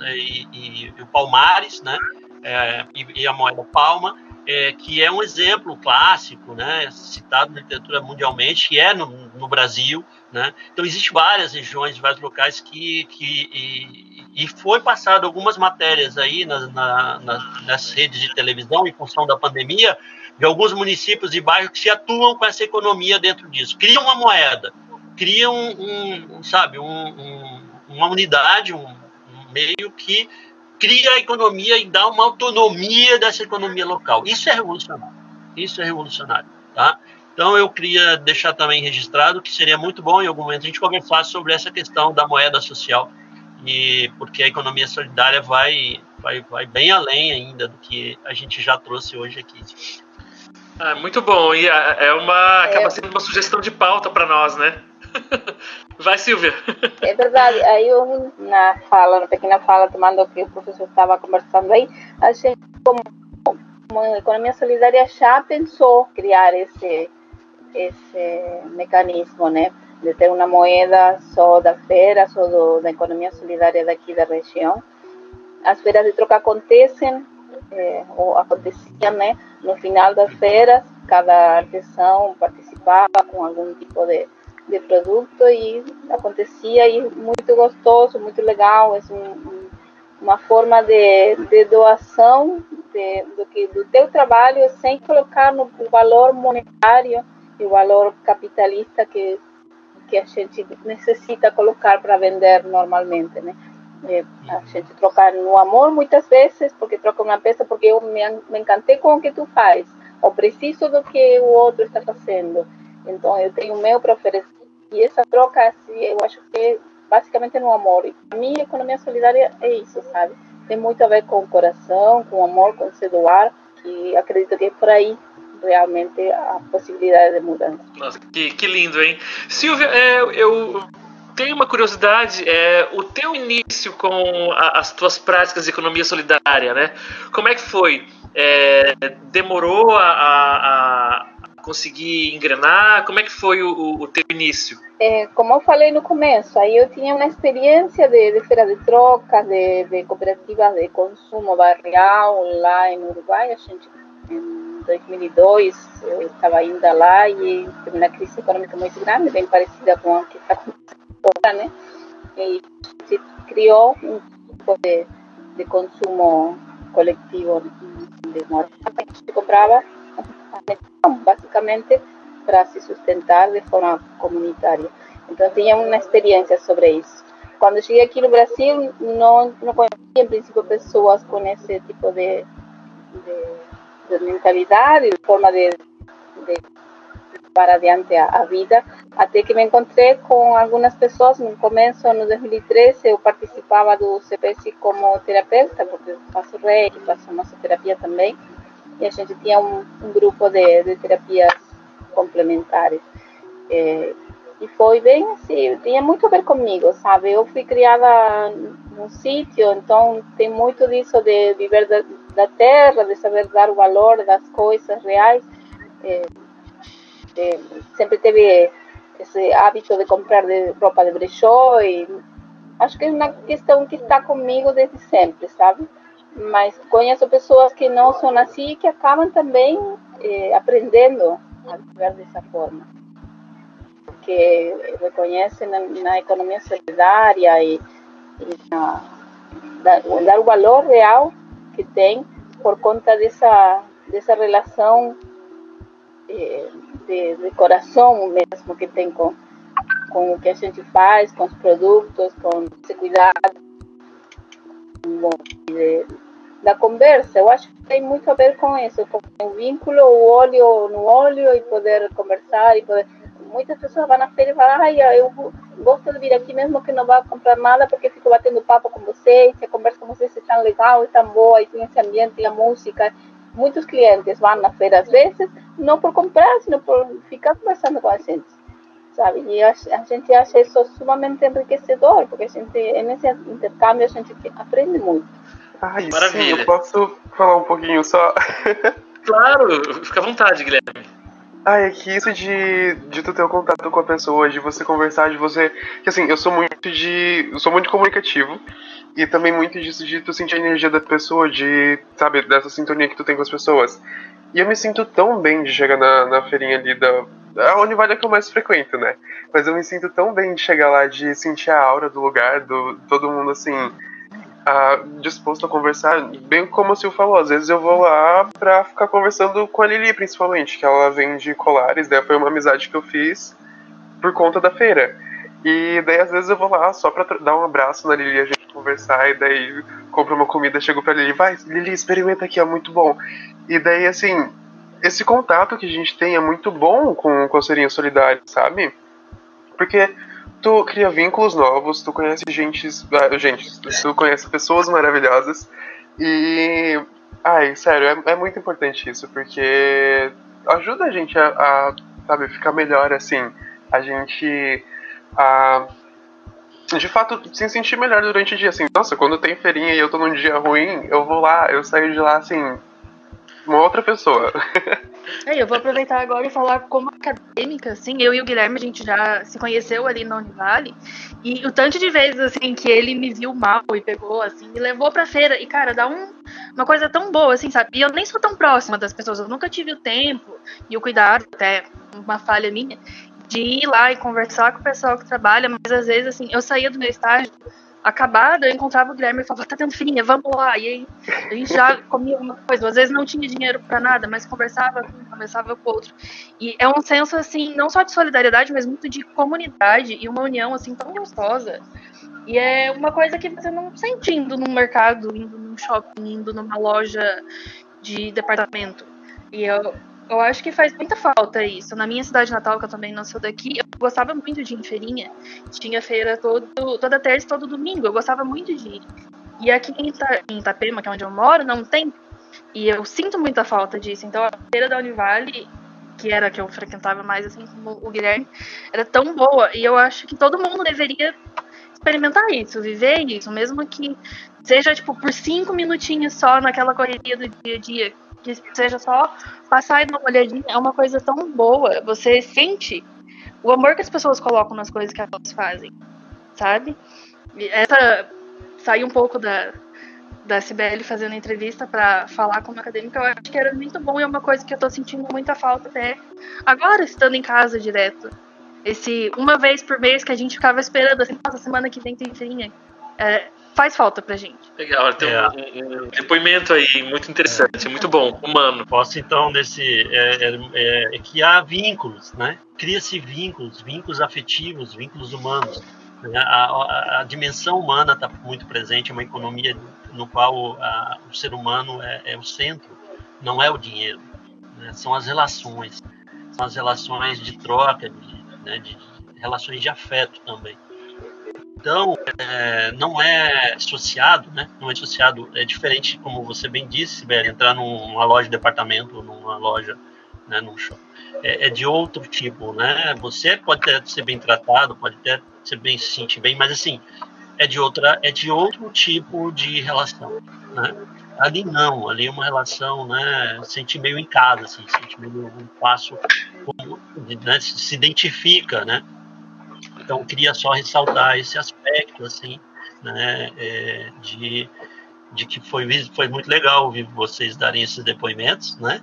E, e, e o Palmares, né? É, e, e, a moeda Palma, é, que é um exemplo clássico, né? Citado na literatura mundialmente, que é no, no Brasil, né? Então, existem várias regiões, vários locais que... que e, foi passado algumas matérias aí nas, na, nas redes de televisão em função da pandemia, de alguns municípios e bairros que se atuam com essa economia dentro disso. Criam uma moeda, criam, um, um sabe, um, um, uma unidade, um, meio que cria a economia e dá uma autonomia dessa economia local. Isso é revolucionário. Isso é revolucionário, tá? Então eu queria deixar também registrado que seria muito bom em algum momento a gente conversar sobre essa questão da moeda social e porque a economia solidária vai vai, vai bem além ainda do que a gente já trouxe hoje aqui. Ah, muito bom e é, é uma acaba é. sendo uma sugestão de pauta para nós, né? Vai, Silvia. É verdade. Aí eu, na fala, na pequena fala, tomando o que o professor estava conversando aí, achei como, como a economia solidária já pensou criar esse esse mecanismo, né? De ter uma moeda só da feira, só do, da economia solidária daqui da região. As feiras de troca acontecem, é, ou aconteciam, né? No final das feiras, cada artesão participava com algum tipo de, de produto e acontecia e muito gostoso, muito legal. É um, uma forma de, de doação de, do, que, do teu trabalho sem colocar no valor monetário e o valor capitalista que que a gente necessita colocar para vender normalmente, né? A gente trocar no amor muitas vezes, porque troca uma peça porque eu me, me encantei com o que tu faz, ou preciso do que o outro está fazendo. Então eu tenho o meu para oferecer. E essa troca, assim, eu acho que é basicamente no amor. E a economia solidária é isso, sabe? Tem muito a ver com o coração, com o amor, com se doar, e acredito que é por aí realmente a possibilidade de mudança. Nossa, que, que lindo, hein? Silvia, é, eu tenho uma curiosidade, é, o teu início com a, as tuas práticas de economia solidária, né? Como é que foi? É, demorou a, a, a, conseguir engrenar? Como é que foi o, o teu início? É, como eu falei no começo, aí eu tinha uma experiência de, de feira de troca, de, de cooperativas de consumo barrial lá em Uruguai, a gente 2002 eu estava ainda lá e teve uma crise econômica muito grande, bem parecida com a que está acontecendo agora, né? E se criou um tipo de, de consumo coletivo de moda. A gente comprava basicamente para se sustentar de forma comunitária. Então tinha uma experiência sobre isso. Quando cheguei aqui no Brasil, não, não conhecia em princípio pessoas com esse tipo de, de de mentalidade, de forma de, de para adiante a, a, vida, até que me encontrei com algumas pessoas no começo, no 2013, eu participava do CPS como terapeuta, porque faço reiki, faço massoterapia também, e a gente tinha um, um grupo de, de, terapias complementares. É, e foi bem assim, tinha muito a ver comigo, sabe? Eu fui criada num sítio, então tem muito disso de viver da, da terra, de saber dar o valor das coisas reais. É, é, sempre teve esse hábito de comprar de roupa de brechó e acho que é uma questão que está comigo desde sempre, sabe? Mas conheço pessoas que não são assim que acabam também é, aprendendo a viver dessa forma. Porque reconhecem na, na economia solidária e, e na, dar, dar o valor real que tem por conta dessa, dessa relação eh, de, de, coração mesmo que tem com, com o que a gente faz, com os produtos, com esse cuidado bom, de, da conversa. Eu acho que tem muito a ver com isso, com o vínculo, o olho no olho e poder conversar e poder muitas pessoas vão na feira e falam, ai, eu gosto de vir aqui mesmo que não vá comprar nada, porque fico batendo papo com vocês, a conversa com vocês é tão legal, é tão boa, e tem esse ambiente, a música. Muitos clientes vão na feira às vezes, não por comprar, sino por ficar conversando com a gente, sabe? E a, a gente acha isso sumamente enriquecedor, porque a gente, nesse intercâmbio a gente aprende muito. Ai, Maravilha. sim, eu posso falar um pouquinho só? claro, fica à vontade, Guilherme. Ah, é que isso de, de tu ter um contato com a pessoa, de você conversar, de você. Que assim, eu sou muito de. Eu sou muito comunicativo. E também muito disso de tu sentir a energia da pessoa, de, sabe, dessa sintonia que tu tem com as pessoas. E eu me sinto tão bem de chegar na, na feirinha ali da. A Univale é que eu mais frequento, né? Mas eu me sinto tão bem de chegar lá, de sentir a aura do lugar, do todo mundo assim disposto a conversar, bem como o Sil falou, às vezes eu vou lá pra ficar conversando com a Lili, principalmente, que ela vende colares, daí foi uma amizade que eu fiz por conta da feira. E daí às vezes eu vou lá só pra dar um abraço na Lili, a gente conversar, e daí compro uma comida, chego pra Lili, vai, Lili, experimenta aqui, é muito bom. E daí, assim, esse contato que a gente tem é muito bom com, a Serinha Solidária, sabe? Porque tu cria vínculos novos, tu conhece gente, uh, gente, tu conhece pessoas maravilhosas e ai, sério, é, é muito importante isso porque ajuda a gente a, a, sabe, ficar melhor assim, a gente a de fato se sentir melhor durante o dia assim. Nossa, quando tem feirinha e eu tô num dia ruim, eu vou lá, eu saio de lá assim uma outra pessoa. É, eu vou aproveitar agora e falar como acadêmica, assim, eu e o Guilherme, a gente já se conheceu ali na Univale, e o tanto de vezes, assim, que ele me viu mal e pegou, assim, me levou pra feira, e, cara, dá um, uma coisa tão boa, assim, sabe? E eu nem sou tão próxima das pessoas, eu nunca tive o tempo e o cuidado, até uma falha minha, de ir lá e conversar com o pessoal que trabalha, mas às vezes, assim, eu saía do meu estágio acabada, eu encontrava o Guilherme e falava, tá tendo feirinha, vamos lá. E aí a gente já comia alguma coisa. Às vezes não tinha dinheiro para nada, mas conversava conversava com o outro. E é um senso, assim, não só de solidariedade, mas muito de comunidade e uma união, assim, tão gostosa. E é uma coisa que você não sente indo num mercado, indo num shopping, indo numa loja de departamento. E eu, eu acho que faz muita falta isso. Na minha cidade natal, que eu também não sou daqui, eu gostava muito de ir em feirinha. Tinha feira todo, toda terça e todo domingo. Eu gostava muito de ir. E aqui em, Ita, em Itapema, que é onde eu moro, não tem. E eu sinto muita falta disso. Então a feira da Univale, que era a que eu frequentava mais, assim como o Guilherme, era tão boa. E eu acho que todo mundo deveria experimentar isso, viver isso, mesmo que seja tipo por cinco minutinhos só naquela correria do dia a dia que seja só passar e dar uma olhadinha, é uma coisa tão boa. Você sente o amor que as pessoas colocam nas coisas que elas fazem, sabe? E essa sair um pouco da da CBL fazendo entrevista para falar como acadêmica, eu acho que era muito bom e é uma coisa que eu tô sentindo muita falta até agora, estando em casa direto. Esse uma vez por mês que a gente ficava esperando, assim, nossa, semana que vem tem feirinha. É, faz falta pra gente. Legal, tem é. um, um, depoimento aí muito interessante, é. muito bom, humano. Posso então nesse é, é, é que há vínculos, né? Cria-se vínculos, vínculos afetivos, vínculos humanos. A, a, a, dimensão humana está muito presente, é uma economia no qual a, o ser humano é, é, o centro, não é o dinheiro, né? são as relações, são as relações de troca, de, né? de relações de afeto também. Então, é, não é associado, né? Não é associado, é diferente, como você bem disse, Sibeli, entrar numa loja de departamento, numa loja, né, num shopping. É, é, de outro tipo, né? Você pode até ser bem tratado, pode até ser bem se sentir bem, mas assim, é de outra, é de outro tipo de relação, né? Ali não, ali é uma relação, né? Sente meio em casa, assim, sente meio um passo, né, se identifica, né? Então, queria só ressaltar esse aspecto, assim, né, é, de, de que foi, foi muito legal ouvir vocês darem esses depoimentos, né,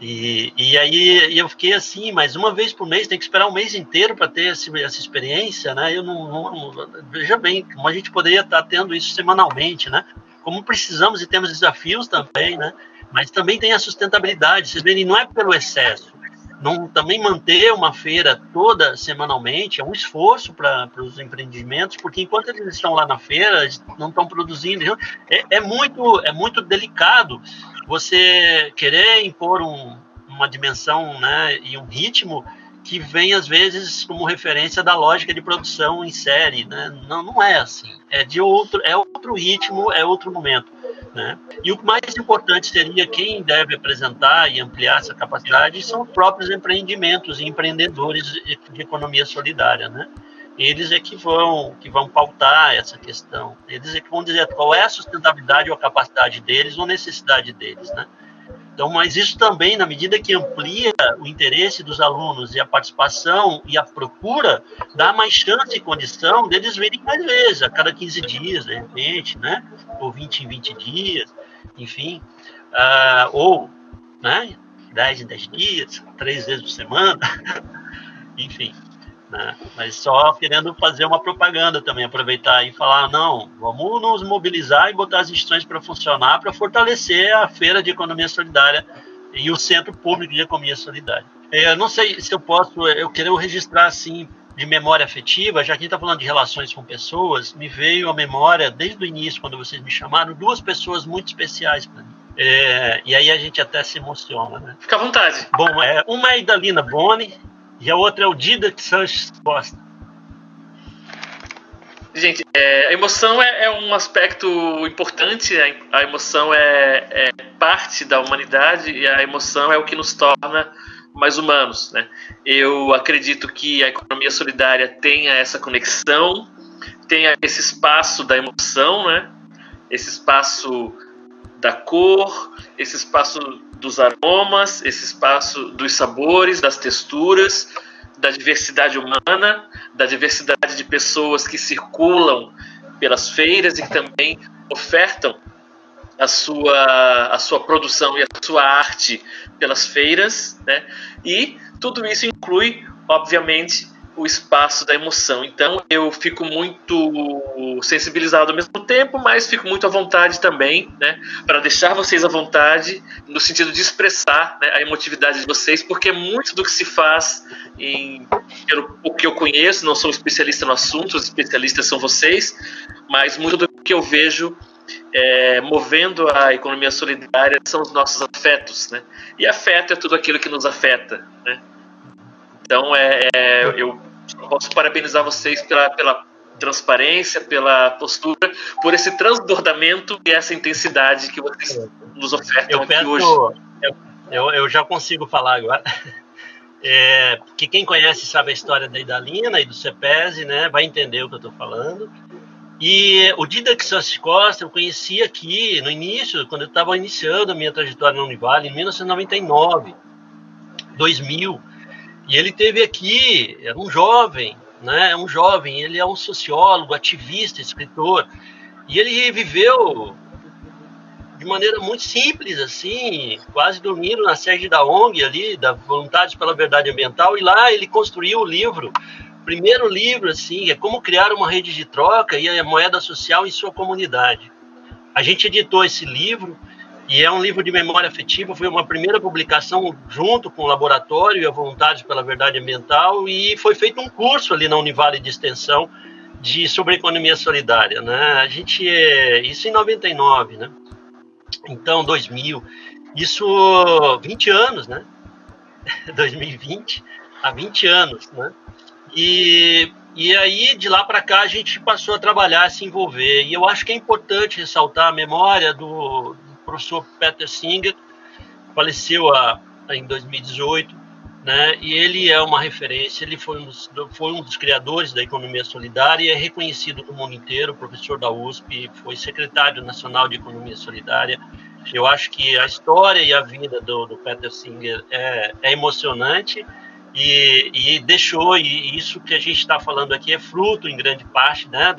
e, e aí eu fiquei assim, mas uma vez por mês, tem que esperar um mês inteiro para ter esse, essa experiência, né? Eu não, não, veja bem, como a gente poderia estar tendo isso semanalmente, né? Como precisamos e temos desafios também, né? Mas também tem a sustentabilidade, vocês verem, não é pelo excesso, não, também manter uma feira toda semanalmente é um esforço para os empreendimentos, porque enquanto eles estão lá na feira, não estão produzindo. É, é, muito, é muito delicado você querer impor um, uma dimensão né, e um ritmo que vem às vezes como referência da lógica de produção em série, né? Não, não é assim. É de outro, é outro ritmo, é outro momento, né? E o mais importante seria quem deve apresentar e ampliar essa capacidade são os próprios empreendimentos e empreendedores de, economia solidária, né? Eles é que vão que vão pautar essa questão. Eles é que vão dizer qual é a sustentabilidade ou a capacidade deles ou necessidade deles, né? Então, mas isso também, na medida que amplia o interesse dos alunos e a participação e a procura, dá mais chance e condição deles virem mais vezes, a cada 15 dias, de repente, né? Ou 20 em 20 dias, enfim. Uh, ou, né? 10 em 10 dias, três vezes por semana, enfim. Né? Mas só querendo fazer uma propaganda também, aproveitar e falar, não, vamos nos mobilizar e botar as instituições para funcionar, para fortalecer a feira de economia solidária e o Centro Público de Economia Solidária. Eu não sei se eu posso, eu quero registrar assim de memória afetiva, já que a gente está falando de relações com pessoas, me veio a memória, desde o início, quando vocês me chamaram, duas pessoas muito especiais para mim. É, e aí a gente até se emociona, né? Fica à vontade. Bom, é, uma é a Idalina Boni, e a outra é o Didac Sanches Costa. Gente, é, a emoção é, é, um aspecto importante, a, a emoção é, é, parte da humanidade e a emoção é o que nos torna mais humanos. Né? Eu acredito que a economia solidária tenha essa conexão, tenha esse espaço da emoção, né? esse espaço da cor, esse espaço dos aromas, esse espaço dos sabores, das texturas, da diversidade humana, da diversidade de pessoas que circulam pelas feiras e que também ofertam a sua, a sua produção e a sua arte pelas feiras, né? E tudo isso inclui, obviamente, o espaço da emoção. Então eu fico muito sensibilizado ao mesmo tempo, mas fico muito à vontade também, né, para deixar vocês à vontade no sentido de expressar né, a emotividade de vocês, porque muito do que se faz em pelo o que eu conheço, não sou especialista no assunto, os especialistas são vocês, mas muito do que eu vejo é, movendo a economia solidária são os nossos afetos, né? E afeto é tudo aquilo que nos afeta, né? Então, é, é, eu posso parabenizar vocês pela, pela transparência, pela postura, por esse transbordamento e essa intensidade que vocês nos ofertam eu peço, hoje. Eu, eu, já consigo falar agora. É, que quem conhece sabe a história da Idalina e do CEPES, né, vai entender o que eu estou falando. E o Didac Santos Costa eu conheci aqui no início, quando eu estava iniciando a minha trajetória na Univale, em 1999, 2000. E ele teve aqui, era um jovem, né? Um jovem, ele é um sociólogo, ativista, escritor. E ele viveu de maneira muito simples, assim, quase dormindo na sede da ONG ali, da Voluntários pela Verdade Ambiental, e lá ele construiu o livro, primeiro livro, assim, é como criar uma rede de troca e a moeda social em sua comunidade. A gente editou esse livro e é um livro de memória afetiva, foi uma primeira publicação junto com o laboratório e a Voluntários pela Verdade Ambiental e foi feito um curso ali na Univale de Extensão de sobre economia solidária, né? A gente é, isso em 99, né? Então 2000, isso 20 anos, né? 2020, há 20 anos, né? E e aí, de lá para cá, a gente passou a trabalhar, a se envolver. E eu acho que é importante ressaltar a memória do, professor Peter Singer, faleceu a, a, em 2018, né? E ele é uma referência, ele foi um, dos, foi um dos criadores da economia solidária e é reconhecido no mundo inteiro, professor da USP, foi secretário nacional de economia solidária. Eu acho que a história e a vida do, do Peter Singer é, é emocionante e, e, deixou, e isso que a gente está falando aqui é fruto, em grande parte, né,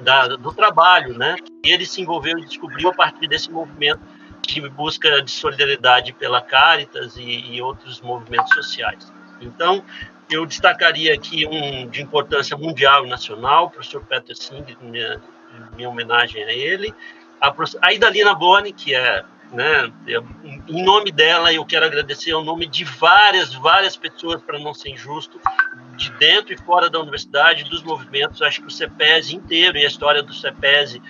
da, do trabalho, né, ele se envolveu e descobriu a partir desse movimento de busca de solidariedade pela Caritas e, e outros movimentos sociais. Então, eu destacaria aqui um de importância mundial e nacional, o professor Peter Singh, minha, minha homenagem a ele, a, a Idalina Boni, que é né? Em nome dela, eu quero agradecer o nome de várias, várias pessoas, para não ser injusto, de dentro e fora da universidade, dos movimentos. Acho que o CEPES inteiro e a história do CEPES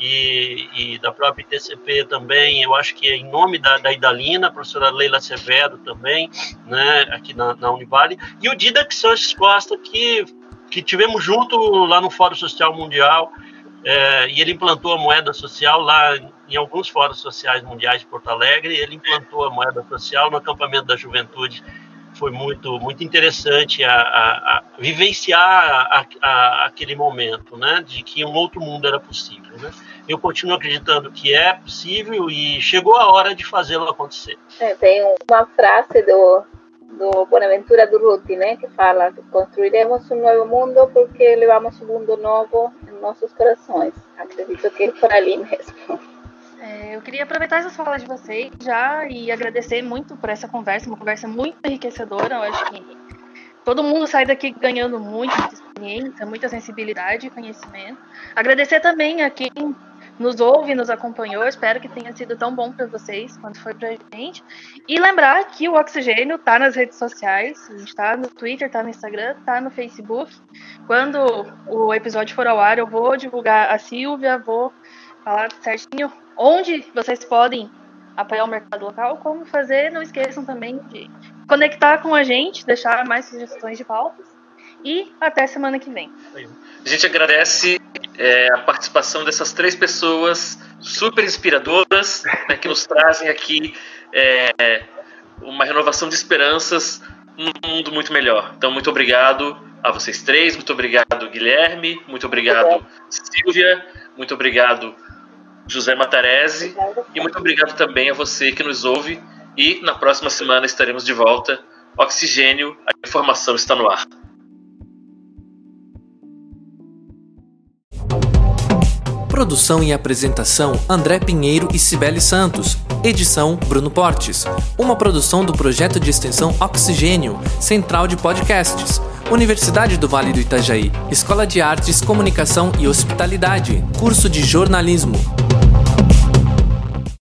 e, e, da própria ITCP também, eu acho que é em nome da, da Idalina, a professora Leila Severo também, né, aqui na, na Univale, e o Didac Sanches Costa, que, que tivemos junto lá no Fórum Social Mundial, é, e ele implantou a moeda social lá em alguns fóruns sociais mundiais de Porto Alegre, ele implantou a moeda social no acampamento da juventude foi muito muito interessante a, a, a vivenciar a, aquele momento, né, de que um outro mundo era possível, né? Eu continuo acreditando que é possível e chegou a hora de fazê-lo acontecer. É, tem uma frase do do Bonaventura Durruti, né, que fala construiremos um novo mundo porque levamos um mundo novo em nossos corações. Acredito que é por ali mesmo. É, eu queria aproveitar essas falas de vocês já e agradecer muito por essa conversa, uma conversa muito enriquecedora. Eu acho que todo mundo sai daqui ganhando muito, muita experiência, muita sensibilidade e conhecimento. Agradecer também a quem nos ouve, nos acompanhou. Espero que tenha sido tão bom para vocês quanto foi para a gente. E lembrar que o Oxigênio está nas redes sociais. A gente está no Twitter, está no Instagram, está no Facebook. Quando o episódio for ao ar, eu vou divulgar a Silvia, vou falar certinho onde vocês podem apoiar o mercado local, como fazer. Não esqueçam também de conectar com a gente, deixar mais sugestões de pautas. E até semana que vem. A gente agradece é, a participação dessas três pessoas super inspiradoras né, que nos trazem aqui é, uma renovação de esperanças num mundo muito melhor. Então, muito obrigado a vocês três, muito obrigado, Guilherme, muito obrigado, Silvia, muito obrigado, José Matarese. E muito obrigado também a você que nos ouve. E na próxima semana estaremos de volta. Oxigênio, a informação está no ar. Produção e apresentação: André Pinheiro e Cibele Santos. Edição: Bruno Portes. Uma produção do projeto de extensão Oxigênio, Central de Podcasts. Universidade do Vale do Itajaí, Escola de Artes, Comunicação e Hospitalidade, curso de jornalismo.